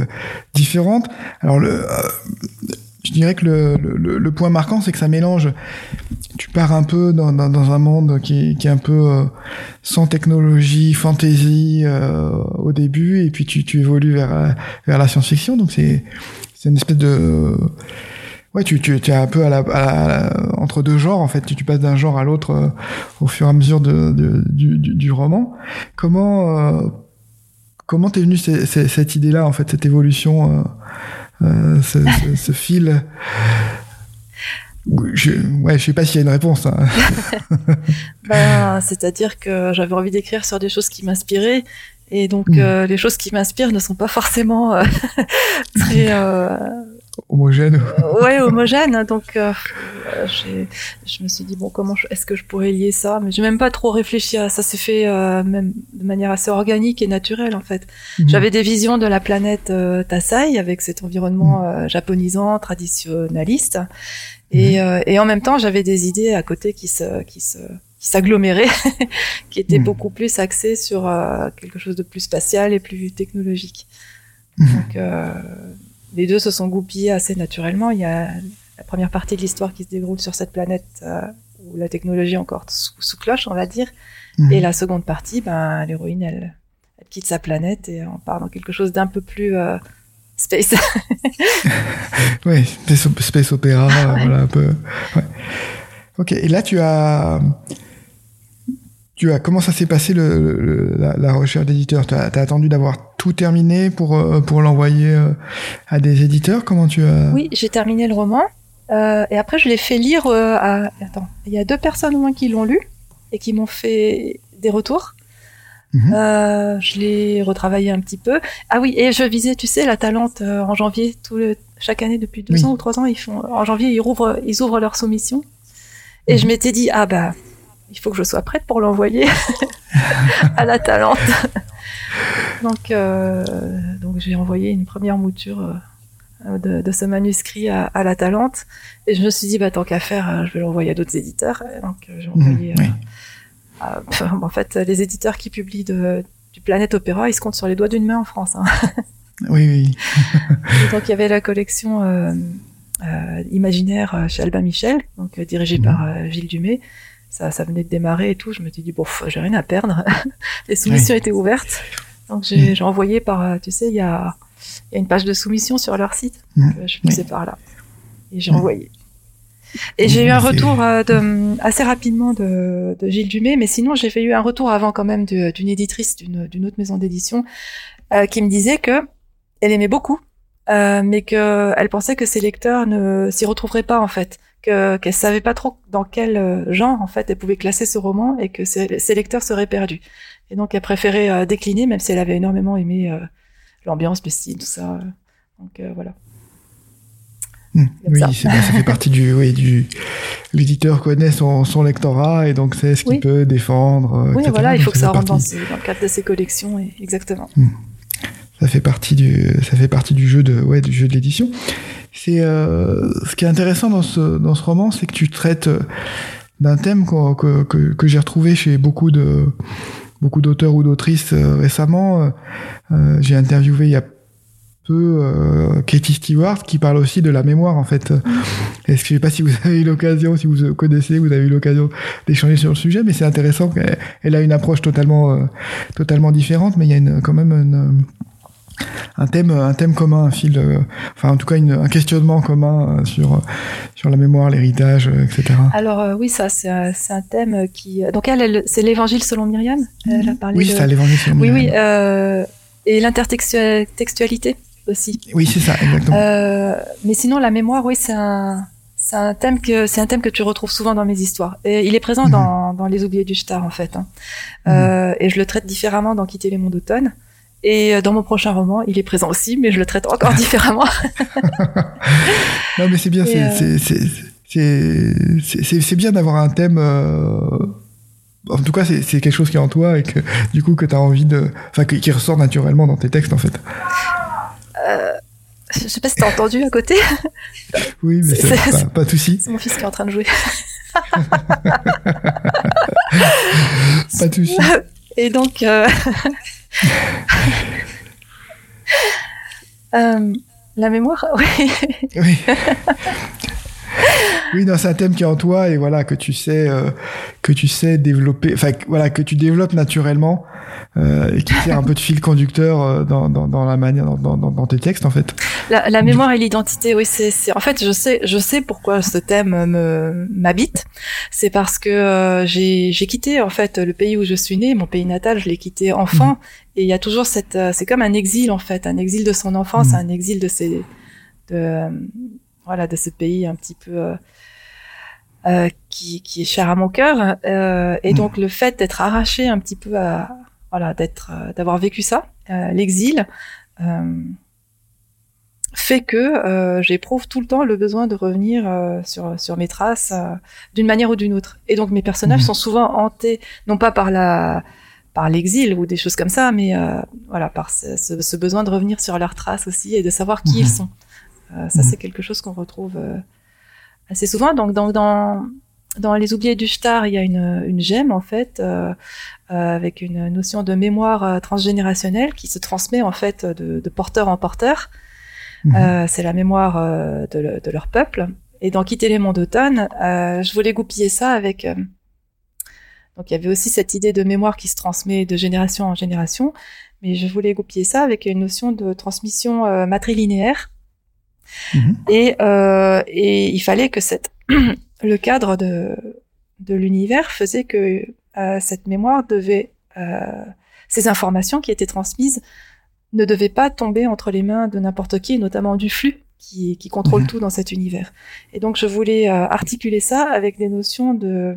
différente. Alors le je dirais que le, le, le point marquant, c'est que ça mélange. Tu pars un peu dans, dans, dans un monde qui, qui, est un peu euh, sans technologie, fantasy euh, au début, et puis tu, tu évolues vers, vers la science-fiction. Donc c'est c'est une espèce de ouais, tu, tu, tu es un peu à la, à entre deux genres en fait. Tu, tu passes d'un genre à l'autre euh, au fur et à mesure de, de du, du, du, roman. Comment comment t'es venu cette idée-là en fait, cette évolution euh, ce, ce, fil je, ouais, je sais pas s'il y a une réponse. Hein. ben, C'est-à-dire que j'avais envie d'écrire sur des choses qui m'inspiraient. Et donc, hmm. euh, les choses qui m'inspirent ne sont pas forcément euh, très homogène. Euh, ouais, homogène. Donc, euh, je me suis dit bon, comment est-ce que je pourrais lier ça? Mais j'ai même pas trop réfléchi à ça. S'est fait euh, même de manière assez organique et naturelle en fait. Mhm. J'avais des visions de la planète euh, Tassai avec cet environnement mhm. japonisant, traditionnaliste, et, mhm. et en même temps j'avais des idées à côté qui se qui se qui s'aggloméraient, qui étaient beaucoup plus axées sur quelque chose de plus spatial et plus technologique. Donc les deux se sont goupillés assez naturellement. Il y a la première partie de l'histoire qui se déroule sur cette planète euh, où la technologie est encore sous, cloche, on va dire. Mhm. Et la seconde partie, ben, l'héroïne, elle, quitte sa planète et on part dans quelque chose d'un peu plus euh, space. oui, space, space opéra, voilà un peu. Ok, et là tu as tu as comment ça s'est passé le, la, recherche d'éditeur Tu as, attendu d'avoir tout terminé pour euh, pour l'envoyer euh, à des éditeurs? Comment tu as Oui, j'ai terminé le roman euh, et après je l'ai fait lire à attends, il y a deux personnes au moins qui l'ont lu et qui m'ont fait des retours. Mhm. je l'ai retravaillé un petit peu. Ah oui, et je visais, tu sais, la Talente en janvier, tout le, chaque année depuis deux ans ou trois ans, ils font en janvier, ils ouvrent, ils ouvrent leur soumission. Et je mhm. m'étais dit, ah bah, il faut que je sois prête pour l'envoyer à la Talente. donc, euh, donc j'ai envoyé une première mouture euh, de, ce manuscrit à, la Talente, et je me suis dit, bah, tant qu'à faire, euh, je vais l'envoyer à d'autres éditeurs. donc j'ai mhm, envoyé. en fait, les éditeurs qui publient du Planète Opéra, ils se comptent sur les doigts d'une main en France. Hein. oui, oui. donc il y avait la collection imaginaire chez Albin Michel, donc dirigée mhm. par Gilles Dumay ça, ça venait de démarrer et tout. Je me suis dit, bon, j'ai rien à perdre. les soumissions étaient ouvertes. Donc j'ai mm. envoyé par, tu sais, il y a, y a, une page de soumission sur leur site. Mm. je suis passée par là. Et j'ai envoyé. Et j'ai eu un retour euh, de, assez rapidement de, de, Gilles Dumay, mais sinon j'ai eu un retour avant quand même d'une éditrice d'une autre maison d'édition euh, qui me disait que elle aimait beaucoup, euh, mais que elle pensait que ses lecteurs ne s'y retrouveraient pas en fait que qu'elle savait pas trop dans quel euh, genre en fait elle pouvait classer ce roman et que ses, lecteurs seraient perdus. Et donc elle préférait euh, décliner même si elle avait énormément aimé euh, l'ambiance, le style, tout ça. Donc voilà. Hmm. oui, ça. ça. fait partie du, oui, du, l'éditeur connaît son, son lectorat et donc c'est ce qu'il peut défendre. Oui, voilà, il faut que ça rentre dans, le cadre de ses collections, et, exactement. Hmm. Ça fait partie du, ça fait partie du jeu de, ouais, du jeu de l'édition. C'est euh, ce qui est intéressant dans ce dans ce roman, c'est que tu traites euh, d'un thème que, que, que j'ai retrouvé chez beaucoup de beaucoup d'auteurs ou d'autrices euh, récemment. Euh, j'ai interviewé il y a peu euh, Katie Stewart qui parle aussi de la mémoire en fait. Est-ce que je sais pas si vous avez eu l'occasion, si vous connaissez, vous avez eu l'occasion d'échanger sur le sujet, mais c'est intéressant. qu'elle elle a une approche totalement totalement différente, mais il y a une, quand même une un thème, un thème commun, un fil, euh, enfin en tout cas un questionnement commun euh, sur sur la mémoire, l'héritage, euh, etc. Alors oui, ça c'est un thème qui donc elle, c'est l'Évangile selon Myriam. Elle a parlé oui, c'est l'Évangile selon Myriam. Oui, oui, et l'intertextualité aussi. Oui, c'est ça, exactement. mais sinon, la mémoire, oui, c'est un c'est un thème que c'est un thème que tu retrouves souvent dans mes histoires. Et il est présent mhm. dans, dans Les Oubliés du Star en fait. Hein. Mhm. et je le traite différemment dans Quitter les mondes d'automne. Et euh, dans mon prochain roman, il est présent aussi, mais je le traite encore différemment. non, mais c'est bien, euh, c'est bien d'avoir un thème. Euh... En tout cas, c'est quelque chose qui est en toi et que du coup que tu as envie de, enfin, qui ressort naturellement dans tes textes en fait. Euh, je sais pas si t'as entendu à côté. oui, mais c'est pas, pas de souci. C'est mon fils qui est en train de jouer. pas de souci. Et donc. Euh... Euh, la mémoire, oui. oui. oui, c'est un thème qui est en toi et voilà que tu sais euh, que tu sais développer, enfin voilà que tu développes naturellement euh, et qui sert un peu de fil conducteur euh, dans, dans, dans la manière dans, dans, dans, tes textes en fait. La, la mémoire et l'identité, oui, c'est en fait je sais je sais pourquoi ce thème me m'habite. C'est parce que euh, j'ai j'ai quitté en fait le pays où je suis née, mon pays natal, je l'ai quitté enfant mhm. et il y a toujours cette c'est comme un exil en fait, un exil de son enfance, mhm. un exil de ses de voilà de ce pays un petit peu euh, euh, qui, qui, est cher à mon cœur. Euh, et donc le fait d'être arraché un petit peu à voilà d'être d'avoir vécu ça, l'exil. fait que j'éprouve tout le temps le besoin de revenir sur sur mes traces d'une manière ou d'une autre. Et donc mes personnages mmh. sont souvent hantés non pas par la par l'exil ou des choses comme ça, mais voilà par ce, ce, besoin de revenir sur leurs traces aussi et de savoir qui ils mmh. Sont. ça c'est quelque chose qu'on retrouve assez souvent. Donc dans, dans dans Les Oubliés du Star, il y a une, une gemme en fait euh, euh, avec une notion de mémoire euh, transgénérationnelle qui se transmet en fait de, de porteur en porteur. Euh, c'est la mémoire euh, de, de, leur peuple. Et dans Quitter les mondes d'automne, je voulais goupiller ça avec. donc il y avait aussi cette idée de mémoire qui se transmet de génération en génération, mais je voulais goupiller ça avec une notion de transmission matrilinéaire. Mhm. Et, et il fallait que cette le cadre de, de l'univers faisait que euh, cette mémoire devait, euh, ces informations qui étaient transmises ne devaient pas tomber entre les mains de n'importe qui, notamment du flux qui, qui contrôle mhm. tout dans cet univers. Et donc je voulais euh, articuler ça avec des notions de,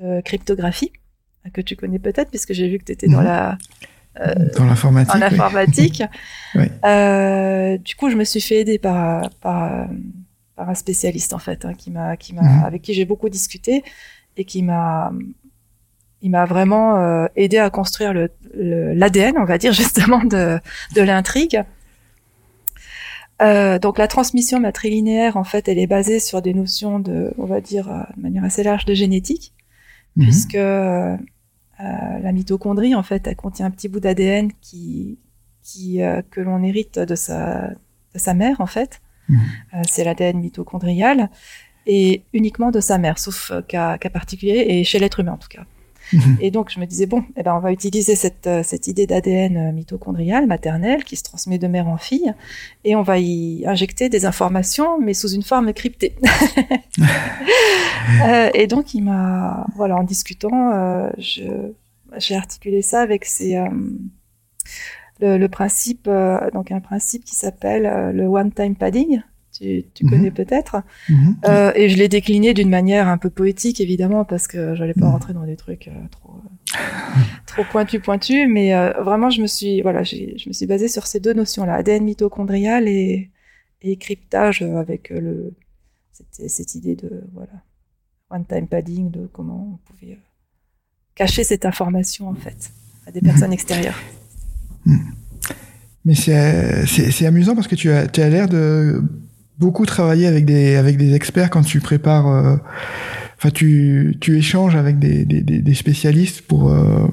de cryptographie que tu connais peut-être puisque j'ai vu que tu étais dans mhm. la euh, dans l'informatique. En informatique. oui. euh, du coup, je me suis fait aider par, par un spécialiste en fait, hein, qui m'a, qui m'a, mhm. avec qui j'ai beaucoup discuté et qui m'a, il m'a vraiment euh, aidé à construire le, l'ADN, on va dire justement de, de l'intrigue. Euh, donc la transmission matrilinéaire, en fait, elle est basée sur des notions de, on va dire, euh, de manière assez large de génétique, mhm. puisque euh, la mitochondrie, en fait, elle contient un petit bout d'ADN qui, qui que l'on hérite de sa, de sa mère, en fait. Euh, c'est l'ADN mitochondrial, et uniquement de sa mère, sauf euh, cas, particulier, et chez l'être humain en tout cas. Et donc, je me disais, bon, eh ben, on va utiliser cette, euh, cette idée d'ADN mitochondrial, maternel, qui se transmet de mère en fille, et on va y injecter des informations, mais sous une forme cryptée. et donc, il m'a, voilà, en discutant, j'ai articulé ça avec ces, le, principe, euh, donc un principe qui s'appelle euh, le one-time padding. Tu, tu mhm. connais peut-être. Mhm. Euh, et je l'ai décliné d'une manière un peu poétique, évidemment, parce que j'allais pas mhm. rentrer dans des trucs trop, trop pointu pointu. Mais vraiment, je me suis, voilà, je me suis basée sur ces deux notions-là, ADN mitochondrial et, et cryptage avec le, cette, cette idée de, voilà, one-time padding, de comment on pouvait cacher cette information, en fait, à des personnes extérieures. Mais c'est amusant parce que tu as, tu as l'air de beaucoup travailler avec des, avec des experts quand tu prépares. Euh, enfin, tu, tu échanges avec des, des, des spécialistes pour, euh,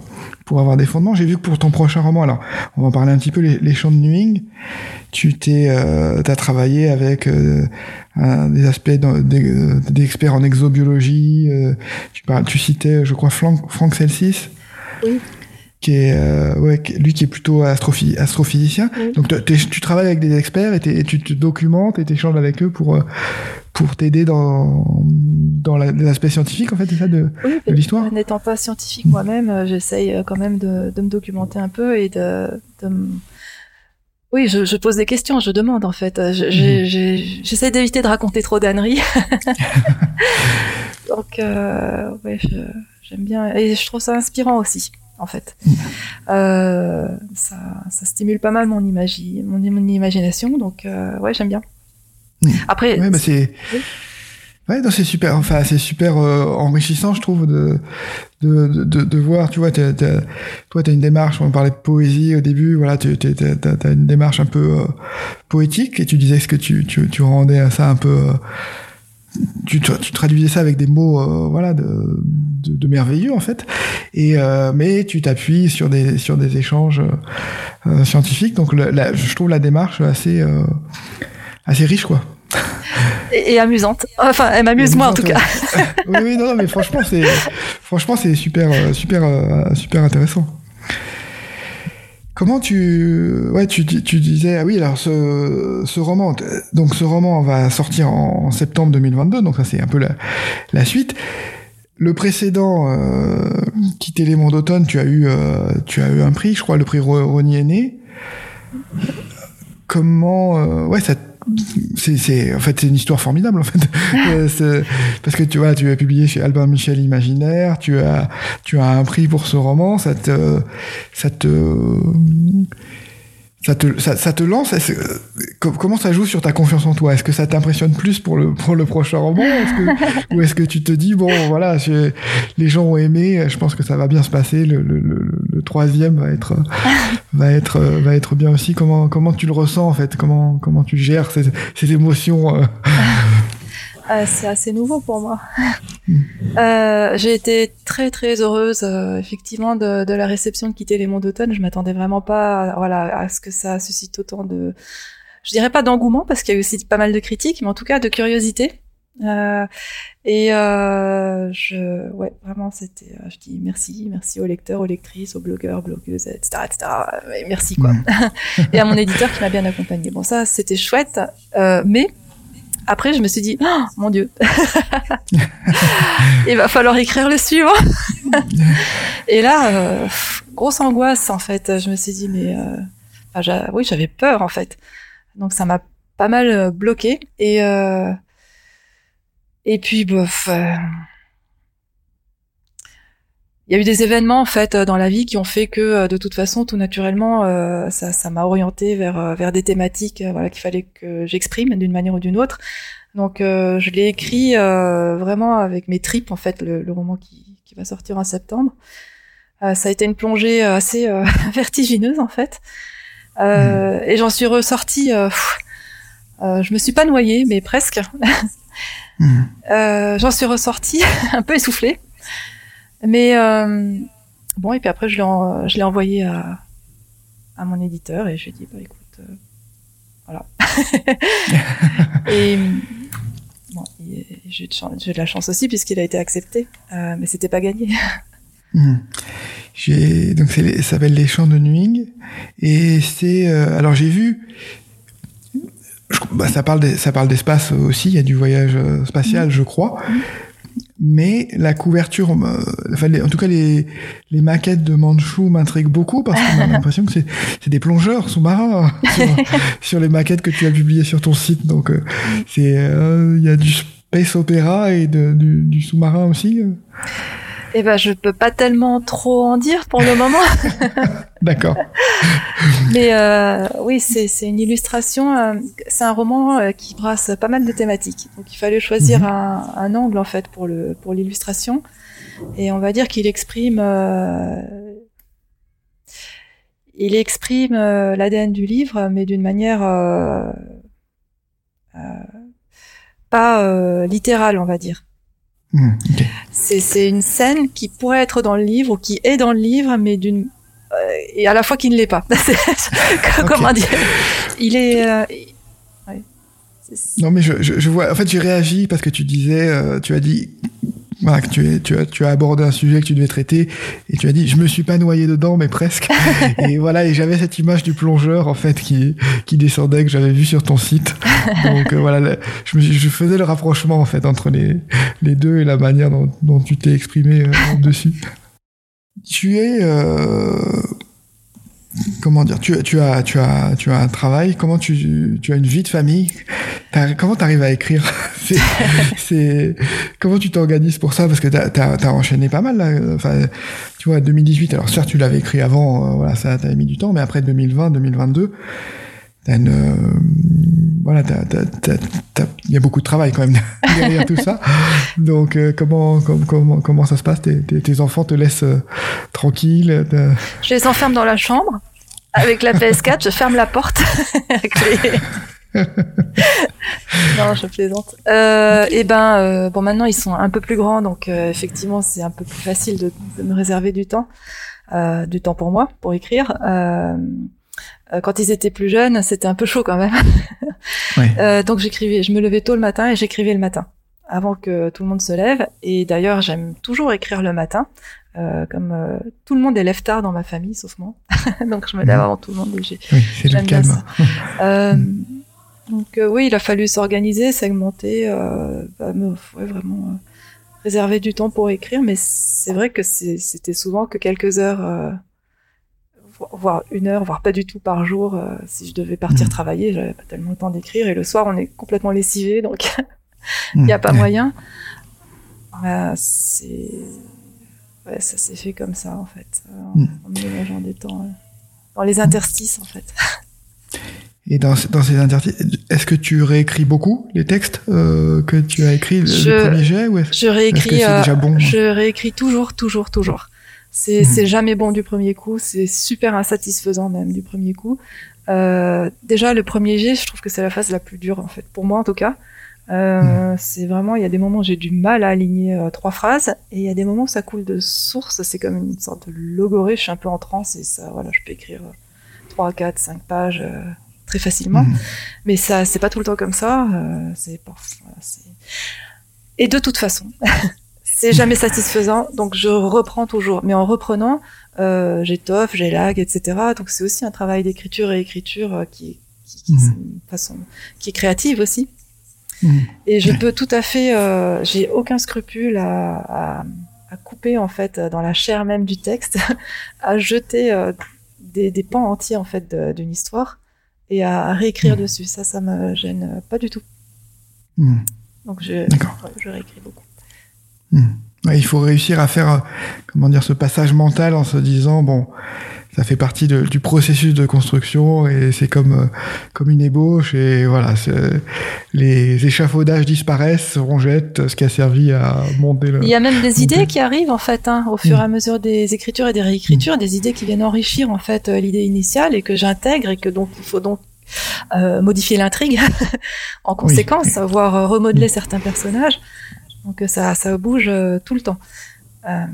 pour avoir des fondements. J'ai vu que pour ton prochain roman, alors on va parler un petit peu, Les, les Champs de Nuing, tu t'es, euh, as travaillé avec des aspects des, experts en exobiologie. tu, parles, tu citais, je crois, Franck, Franck Celsis. Oui qui est euh, ouais, lui qui est plutôt astrophysicien. Donc tu travailles avec des experts et, tu te documentes et tu échanges avec eux pour euh, pour t'aider dans dans l'aspect scientifique en fait, c'est ça de, de l'histoire? N'étant pas scientifique moi-même, euh, j'essaye quand même de, de, me documenter un peu et de, de oui, je, je, pose des questions, je demande en fait. Mhm. J'essaie d'éviter de raconter trop d'âneries. Donc, euh, ouais, j'aime bien et je trouve ça inspirant aussi en fait. Euh, ça, ça, stimule pas mal mon, imagi mon, mon imagination, donc euh, ouais, j'aime bien. Après, ouais, bah c'est ouais, c'est super. Enfin, c'est super euh, enrichissant, je trouve, de de, de, de voir. Tu vois, t'as, t'as, toi, t'as une démarche. On parlait de poésie au début. Voilà, tu as une démarche un peu euh, poétique, et tu disais ce que tu, tu, tu rendais à ça un peu tu, tu, traduisais ça avec des mots euh, voilà de, de, de, merveilleux en fait. Et euh, mais tu t'appuies sur des sur des échanges euh, scientifiques. Donc la, je trouve la démarche assez assez riche quoi. Et, amusante. Enfin elle m'amuse moi en tout cas. Oui oui non, non mais franchement c'est franchement c'est super super super intéressant. Comment tu, ouais, tu, tu disais, ah oui, alors ce, ce roman, donc ce roman va sortir en, septembre 2022, donc ça c'est un peu la, la suite. Le précédent, euh, Quitter les mondes d'automne, tu as eu, euh, tu as eu un prix, je crois, le prix Ronier Né. Comment, euh, ouais, ça c'est en fait c'est une histoire formidable en fait euh, parce que tu vois tu as publié chez Albin Michel Imaginaire tu as tu as un prix pour ce roman ça te ça te ça te, ça, ça te lance Comment ça joue sur ta confiance en toi? Est-ce que ça t'impressionne plus pour le, pour le prochain roman? Est que, Ou est-ce que tu te dis, bon, voilà, les gens ont aimé, je pense que ça va bien se passer, le, le, le, troisième va être, va, être, va être bien aussi. Comment, comment tu le ressens, en fait? Comment, comment tu gères ces, ces émotions euh? Euh, c'est assez nouveau pour moi. euh, j'ai été très très heureuse euh, effectivement de, de, la réception de quitter les monts d'automne. Je m'attendais vraiment pas, à, voilà, à ce que ça suscite autant de, je dirais pas d'engouement parce qu'il y a eu aussi pas mal de critiques, mais en tout cas de curiosité. Euh, et je, ouais, vraiment, c'était, je dis merci, merci aux lecteurs, aux lectrices, aux blogueurs, blogueuses, etc., etc. merci quoi. Mm. et à mon éditeur qui m'a bien accompagné. Bon, ça, c'était chouette, mais après, je me suis dit, oh, mon Dieu, il va falloir écrire le suivant. et là, euh, grosse angoisse en fait. Je me suis dit, mais euh, oui, j'avais peur en fait. Donc ça m'a pas mal euh, bloqué et euh, et puis bof. Il y a eu des événements en fait dans la vie qui ont fait que de toute façon tout naturellement ça ça m'a orienté vers vers des thématiques voilà qu'il fallait que j'exprime d'une manière ou d'une autre donc je l'ai écrit vraiment avec mes tripes en fait le, le roman qui, qui va sortir en septembre ça a été une plongée assez vertigineuse en fait mmh. et j'en suis ressortie euh, je me suis pas noyée, mais presque. Hmm. euh, J'en suis ressortie un peu essoufflée. Mais euh, bon, et puis après, je l'ai, je l'ai envoyé à, à mon éditeur et je lui ai dit, bah écoute, euh, voilà. et bon, j'ai de la chance aussi puisqu'il a été accepté, euh, mais c'était pas gagné. Hmm. J'ai donc ça s'appelle les champs de Nuing et c'est euh, alors j'ai vu bah, ça parle ça parle d'espace aussi. Il y a du voyage spatial, je crois. Mais la couverture, euh, enfin, en tout cas les, les maquettes de Manchou m'intriguent beaucoup parce qu'on a l'impression que c'est des plongeurs sous-marins sur, sur, les maquettes que tu as publiées sur ton site. Donc euh, c'est il y a du space opéra et de, du, du sous-marin aussi. Eh ben, je peux pas tellement trop en dire pour le moment. D'accord. Mais euh, oui, c'est une illustration. Euh, c'est un roman euh, qui brasse pas mal de thématiques. Donc, il fallait choisir mhm. un, un, angle en fait pour le pour l'illustration. Et on va dire qu'il exprime. Euh, il exprime euh, l'ADN du livre, mais d'une manière pas littérale, on va dire. Hmm, c'est une scène qui pourrait être dans le livre ou qui est dans le livre, mais d'une euh, et à la fois qui ne l'est pas. Comment dire? Il est. Euh, non mais je, je, vois. En fait, j'ai réagi parce que tu disais, euh, tu as dit voilà, que tu, tu, as, tu as abordé un sujet que tu devais traiter et tu as dit je me suis pas noyé dedans mais presque. Et voilà et j'avais cette image du plongeur en fait qui qui descendait que j'avais vu sur ton site. Donc euh, voilà je, me, je faisais le rapprochement en fait entre les les deux et la manière dont, dont tu t'es exprimé euh, dessus. Tu es euh, comment dire, tu, tu, as, tu, as, tu as un travail, comment tu, tu as une vie de famille, comment tu arrives à écrire? C'est, Comment tu t'organises pour ça? Parce que tu as, enchaîné pas mal, là. Enfin, tu vois, 2018, alors certes, tu l'avais écrit avant, euh, voilà, ça t'a mis du temps, mais après 2020, 2022, une, euh, voilà, il y a beaucoup de travail quand même derrière tout ça. Donc, euh, comment, comment, comment ça se passe? Tes, tes, enfants te laissent euh, tranquille Je les enferme dans la chambre avec la PS4, je ferme la porte. non, je plaisante. Euh, et ben, bon, maintenant ils sont un peu plus grands, donc effectivement c'est un peu plus facile de, de me réserver du temps, du temps pour moi, pour écrire. Euh, quand ils étaient plus jeunes, c'était un peu chaud quand même. euh, donc j'écrivais, je me levais tôt le matin et j'écrivais le matin avant que tout le monde se lève. Et d'ailleurs, j'aime toujours écrire le matin, euh, comme euh, tout le monde est lève tard dans ma famille, sauf moi. donc je me lève avant tout le monde. oui, c'est le calme. Euh, donc oui, il a fallu s'organiser, segmenter, bah, ouais, vraiment réserver du temps pour écrire. Mais c'est vrai que c'était souvent que quelques heures voire une heure, voire pas du tout par jour. Euh, si je devais partir mmh. travailler, j'avais pas tellement le temps d'écrire. Et le soir, on est complètement lessivé, donc il n'y a pas mmh. moyen. Euh, c'est ouais, ça s'est fait comme ça en fait, en, mmh. mélangeant des temps dans les interstices en fait. Et dans, dans ces interstices, est-ce que tu réécris beaucoup les textes euh, que tu as écrits le, Je- le premier jet ou est-ce Je réécris, que c'est euh, déjà bon? je réécris toujours, toujours, toujours. C'est c'est jamais bon du premier coup, c'est super insatisfaisant même du premier coup. Euh, déjà le premier jet, je trouve que c'est la phase la plus dure en fait, pour moi en tout cas. Euh, C'est vraiment, il y a des moments où j'ai du mal à aligner euh, trois phrases, et il y a des moments où ça coule de source. C'est comme une sorte de logorée. Je suis un peu en transe et ça, voilà, je peux écrire euh, trois, quatre, cinq pages euh, très facilement. Mhm. Mais ça, c'est pas tout le temps comme ça. euh, c'est voilà, Et de toute façon, c'est jamais satisfaisant. Donc je reprends toujours. Mais en reprenant, euh, j'étoffe, j'élague, etc. Donc c'est aussi un travail d'écriture et écriture euh, qui, qui, qui, Mhm. une façon, qui est créative aussi. Mhm. Et je Ouais. peux tout à fait, euh, j'ai aucun scrupule à, à, à couper en fait dans la chair même du texte, à jeter euh, des, des pans entiers en fait d'une histoire et à réécrire Mhm. dessus. Ça, ça me gêne pas du tout. Donc je, je réécris beaucoup. Ouais, il faut réussir à faire, euh, comment dire, ce passage mental en se disant, bon, ça fait partie de- du processus de construction et c'est comme euh, comme une ébauche et voilà, les échafaudages disparaissent, on jette ce qui a servi à monter le. Il y a même des idées qui arrivent en fait, hein, au fur et Mm. à mesure des écritures et des réécritures, des idées qui viennent enrichir en fait euh, l'idée initiale et que j'intègre et que donc il faut donc euh, modifier l'intrigue en conséquence, voire remodeler certains personnages. Donc ça, ça bouge euh, tout le temps. Euh,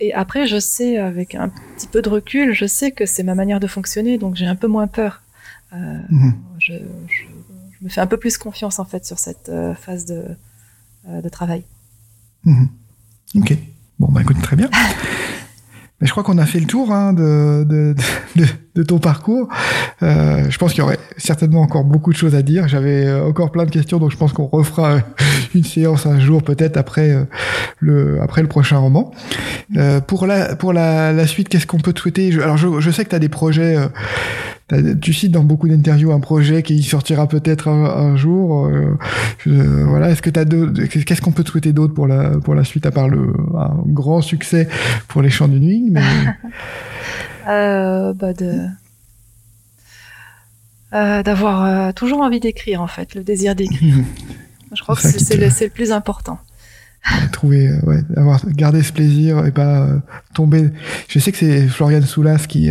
et après, je sais, avec un petit peu de recul, je sais que c'est ma manière de fonctionner, donc j'ai un peu moins peur. Euh, Mhm. je, je, je me fais un peu plus confiance en fait sur cette phase de, de travail. Mhm. Ok. Bon, bah écoute, très bien. Mais je crois qu'on a fait le tour hein, de, de, de, de ton parcours. Euh, je pense qu'il y aurait certainement encore beaucoup de choses à dire. J'avais euh, encore plein de questions, donc je pense qu'on refera une séance un jour, peut-être après euh, le après le prochain roman. Euh, pour la pour la, la suite, qu'est-ce qu'on peut te souhaiter? Je, Alors, je, je sais que tu as des projets. euh, tu cites dans beaucoup d'interviews un projet qui sortira peut-être un, un jour. euh, voilà, est-ce que t'as qu'est-ce qu'on peut te souhaiter d'autre pour la pour la suite à part le un grand succès pour les Chants du Nuit, Euh, bah de euh, d'avoir euh, toujours envie d'écrire en fait, le désir d'écrire. Je crois que C'est le, c'est le plus important. trouver ouais avoir gardé ce plaisir et pas tomber. Je sais que c'est Florian Soulas qui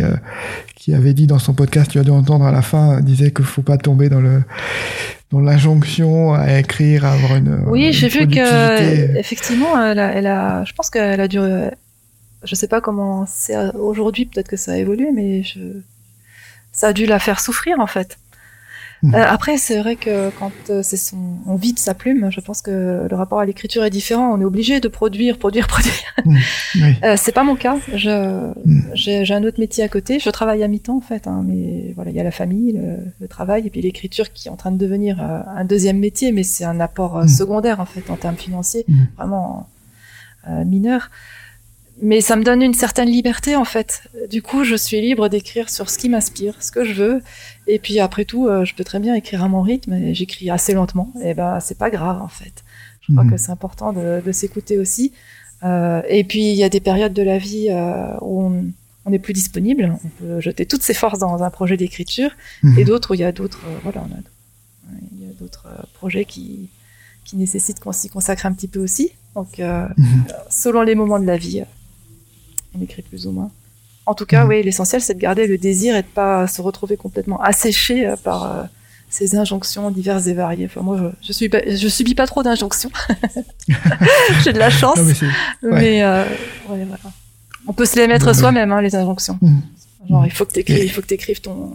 qui avait dit dans son podcast, tu as dû entendre à la fin, disait qu'il faut pas tomber dans le dans l'injonction à écrire, à avoir une Oui, j'ai vu que effectivement, elle a, elle a, je pense qu'elle a dû, je sais pas comment c'est aujourd'hui, peut-être que ça a évolué, mais je, ça a dû la faire souffrir en fait. Mhm. Euh, après, c'est vrai que quand euh, c'est son, on vide sa plume, je pense que le rapport à l'écriture est différent. On est obligé de produire, produire, produire. Oui. Euh, c'est pas mon cas. Je, Mm. j'ai, j'ai un autre métier à côté. Je travaille à mi-temps en fait, hein, mais voilà, il y a la famille, le, le travail et puis l'écriture qui est en train de devenir euh, un deuxième métier, mais c'est un apport euh, secondaire en fait en termes financiers, vraiment euh, mineur. Mais ça me donne une certaine liberté en fait. Du coup, je suis libre d'écrire sur ce qui m'inspire, ce que je veux. Et puis après tout, euh, je peux très bien écrire à mon rythme. Et j'écris assez lentement. Et ben, c'est pas grave en fait. Je crois Mhm. que c'est important de, de s'écouter aussi. Euh, et puis il y a des périodes de la vie euh, où on on n'est plus disponible. On peut jeter toutes ses forces dans un projet d'écriture. Mhm. Et d'autres où il y a d'autres, euh, voilà, on a, ouais, il y a d'autres projets qui qui nécessitent qu'on s'y consacre un petit peu aussi. Donc euh, Mhm. selon les moments de la vie, on écrit plus ou moins. En tout cas, Mhm. oui, l'essentiel c'est de garder le désir et de pas se retrouver complètement asséché euh, par euh, ces injonctions diverses et variées. Enfin, moi, je, je suis pas, je subis pas trop d'injonctions. J'ai de la chance, Non, mais euh, ouais, voilà. On peut se les mettre soi-même, hein, les injonctions. Mhm. Genre, il faut que t'écrives, Et- il faut que t'écrives ton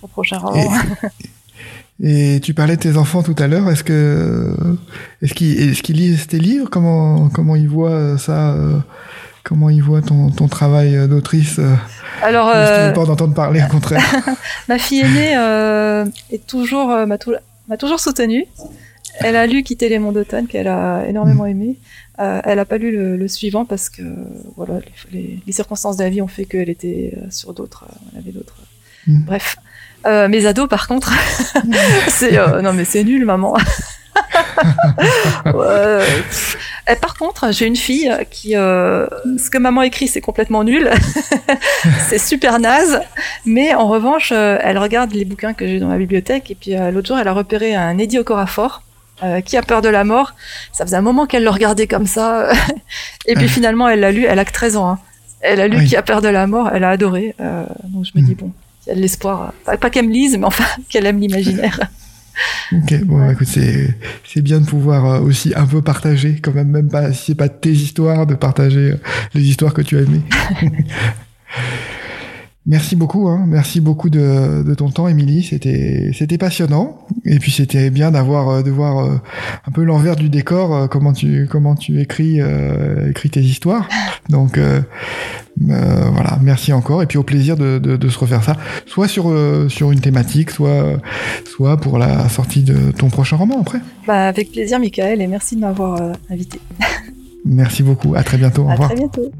ton prochain roman. Et tu parlais de tes enfants tout à l'heure. Est-ce que est-ce qu'ils lisent tes livres? Comment comment ils voient ça Comment ils voient ton, ton travail d'autrice euh, Alors, euh, pas d'entendre parler au contraire ma fille aînée euh, est toujours euh, m'a tou- m'a toujours soutenue. Elle a lu Quitter les monts d'automne qu'elle a énormément aimé. Euh, elle a pas lu le, le suivant parce que voilà les, les- les circonstances de la vie ont fait qu'elle était euh, sur d'autres, euh, elle avait d'autres. Mm. Bref, Euh, mes ados par contre, c'est euh, non mais c'est nul maman. Et par contre, j'ai une fille qui, euh, ce que maman écrit, c'est complètement nul, c'est super naze. Mais en revanche, euh, elle regarde les bouquins que j'ai dans ma bibliothèque. Et puis euh, l'autre jour, elle a repéré un Eddie Okorafor. Euh, qui a peur de la mort Ça faisait un moment qu'elle le regardait comme ça. et puis finalement, elle l'a lu. Elle a que 13 ans. Hein. Elle a lu Qui a peur de la mort. Elle a adoré. donc je me dis, mm. bon, il y a de l'espoir. Pas, pas qu'elle me lise, mais enfin, qu'elle aime l'imaginaire. Ok, bon, écoute, c'est, c'est bien de pouvoir euh, aussi un peu partager, quand même, même pas, si c'est pas tes histoires, de partager euh, les histoires que tu as aimées. Merci beaucoup, hein. merci beaucoup de, de ton temps, Émilie. C'était c'était passionnant et puis c'était bien d'avoir euh, de voir euh, un peu l'envers du décor, euh, comment tu comment tu écris écris tes histoires. Donc voilà, merci encore et puis au plaisir de, de, de se refaire ça, soit sur sur une thématique, soit soit pour la sortie de ton prochain roman après. Bah avec plaisir, Michael, et merci de m'avoir invité. merci beaucoup. À très bientôt. Au à revoir. très bientôt.